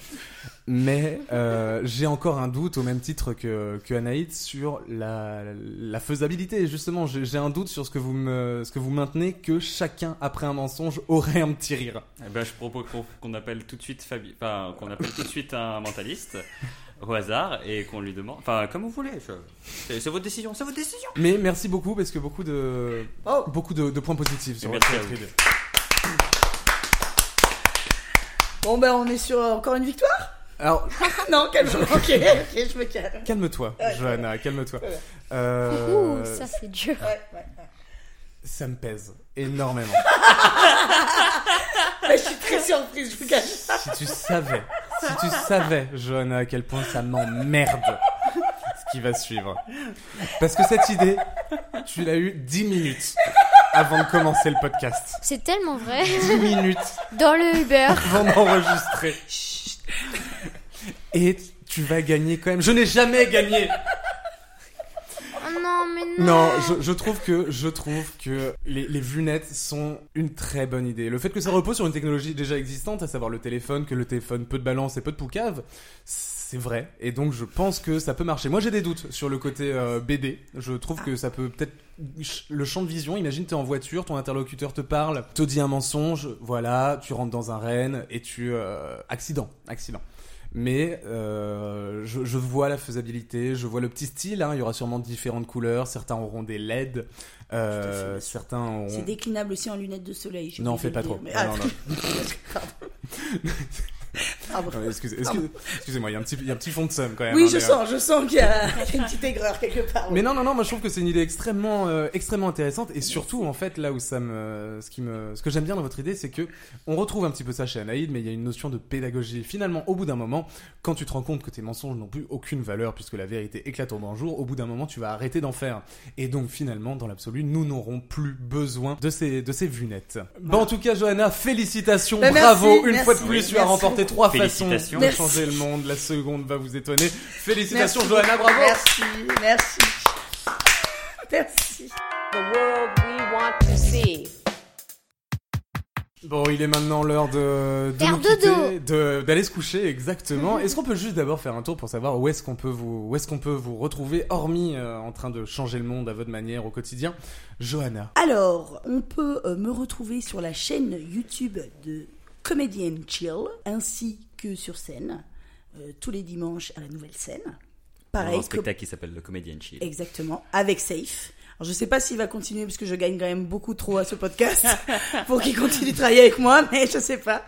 Mais euh, j'ai encore un doute, au même titre que, Anaïd, sur la, faisabilité. Justement, j'ai un doute sur ce que vous maintenez que chacun après un mensonge aurait un petit rire. Eh ben, je propose qu'on appelle tout de suite Fabi... qu'on appelle tout de suite un mentaliste au hasard et qu'on lui demande. Enfin, comme vous voulez. je- C'est votre décision. C'est votre décision. Mais merci beaucoup parce que beaucoup de, Oh. beaucoup de, de points positifs sur votre idée. Bon, ben, on est sur euh, encore une victoire? Alors, Non, calme-toi. ok, ok, je me calme. calme-toi, Johanna, calme-toi. Ouais. Euh, Ouh, ça c'est dur. Ouais, ouais, ouais. ça me pèse énormément. Ouais, je suis très surprise, je vous cache. si tu savais, si tu savais, Johanna, à quel point ça m'emmerde ce qui va suivre. Parce que cette idée, tu l'as eu 10 minutes avant de commencer le podcast. C'est tellement vrai. 10 minutes Dans le Uber. avant d'enregistrer. Et tu vas gagner quand même. Je n'ai jamais gagné. Non, je, trouve que je trouve que les, les lunettes sont une très bonne idée. Le fait que ça repose sur une technologie déjà existante, à savoir le téléphone, que le téléphone peu de balance et peu de poucave, c'est vrai. Et donc je pense que ça peut marcher. Moi j'ai des doutes sur le côté euh, BD. Je trouve que ça peut peut-être le champ de vision, imagine t'es en voiture, ton interlocuteur te parle, te dit un mensonge, voilà, tu rentres dans un renne et tu... euh, accident, accident. Mais euh, je, je vois la faisabilité, je vois le petit style, hein, il y aura sûrement différentes couleurs, certains auront des LED, euh, certains auront... C'est déclinable aussi en lunettes de soleil. Non, fais pas trop. mais- Ah, Ah, non, non. Ouais, excusez- excusez- Excusez-moi, il y, a un petit- il y a un petit fond de somme quand même. Oui, hein, je mais, euh, sens, je sens qu'il y a une petite aigreur quelque part. Mais non, non, non, moi je trouve que c'est une idée extrêmement, euh, extrêmement intéressante et surtout en fait là où ça me, ce qui me, ce que j'aime bien dans votre idée, c'est que on retrouve un petit peu ça chez Anaïd, mais il y a une notion de pédagogie. Finalement, au bout d'un moment, quand tu te rends compte que tes mensonges n'ont plus aucune valeur puisque la vérité éclate au grand jour, au bout d'un moment, tu vas arrêter d'en faire. Et donc finalement, dans l'absolu, nous n'aurons plus besoin de ces, de ces vunettes. Bon, en tout cas, Johanna, félicitations, Bah, bravo, merci, une merci, fois de plus, tu as remporté trois Félicitations. de changer le monde. La seconde va vous étonner. Félicitations, Merci Johanna, bravo. Merci, merci. Merci. The world we want to see. Bon, il est maintenant l'heure de, de Faire nous quitter, dodo. de- d'aller se coucher, exactement. Est-ce qu'on peut juste d'abord faire un tour pour savoir où est-ce qu'on peut vous, où est-ce qu'on peut vous retrouver, hormis euh, en train de changer le monde à votre manière au quotidien, Johanna. Alors, on peut euh, me retrouver sur la chaîne YouTube de Comedian Chill, ainsi que sur scène, euh, tous les dimanches à la nouvelle scène. Pareil, un spectacle qui s'appelle le Comedian Chill. Exactement, avec Safe. Alors, je sais pas s'il va continuer parce que je gagne quand même beaucoup trop à ce podcast pour qu'il continue de travailler avec moi, mais je sais pas.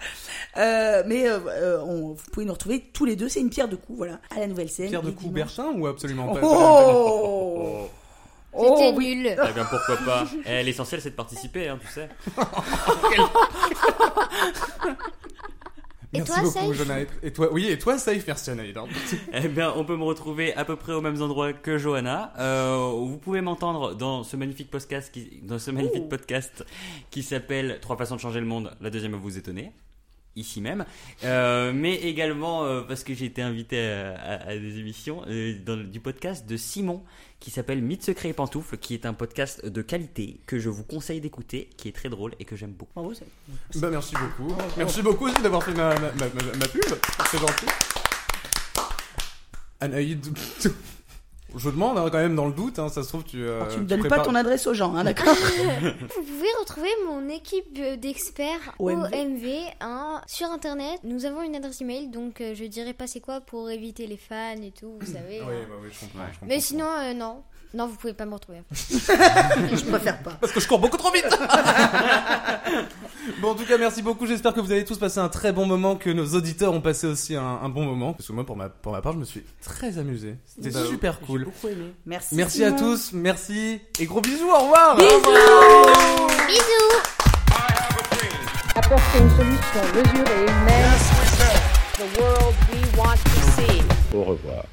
Euh, mais euh, on- vous pouvez nous retrouver tous les deux, c'est une pierre de coups, voilà, à la nouvelle scène. Pierre de coup. Berchin ou absolument pas Oh, oh, C'était oui. nul. Eh bien pourquoi pas Eh, L'essentiel c'est de participer, hein, tu sais. Et Merci toi, beaucoup, Safe Johanna. Et- toi, oui, et toi, safe, merci Anaïd. hein. Eh bien, on peut me retrouver à peu près aux mêmes endroits que Johanna. Euh, vous pouvez m'entendre dans ce magnifique podcast qui, dans ce magnifique podcast qui s'appelle Trois façons de changer le monde. La deuxième va vous étonner. Ici même, Euh, mais également euh, parce que j'ai été invité à, à- à des émissions euh, dans du podcast de Simon qui s'appelle Mythe secret et pantoufles, qui est un podcast de qualité que je vous conseille d'écouter, qui est très drôle et que j'aime beaucoup. Bravo, ça. Bah, merci beaucoup. Merci beaucoup aussi d'avoir fait ma, ma, ma, ma- ma pub. C'est gentil. Anaïd, je demande hein, quand même dans le doute, hein, ça se trouve tu. euh, Alors, tu ne donnes prépares- pas ton adresse aux gens, hein, d'accord Vous pouvez retrouver mon équipe euh, d'experts OMV. OMV hein, sur internet. Nous avons une adresse email, donc euh, je dirais pas c'est quoi pour éviter les fans et tout, vous savez. Oui, hein. bah oui, je comprends. je comprends. Mais sinon, euh, non. Non, vous pouvez pas me retrouver. Je préfère pas. Parce que je cours beaucoup trop vite Bon, en tout cas, merci beaucoup. J'espère que vous avez tous passé un très bon moment, que nos auditeurs ont passé aussi un, un bon moment. Parce que moi, pour ma, pour ma part, je me suis très amusé. C'était Bah, super cool. Beaucoup aimé. Merci. Merci à tous, merci et gros bisous, au revoir Bisous Apporter une solution mesurée humaine The world we want to see. Au revoir.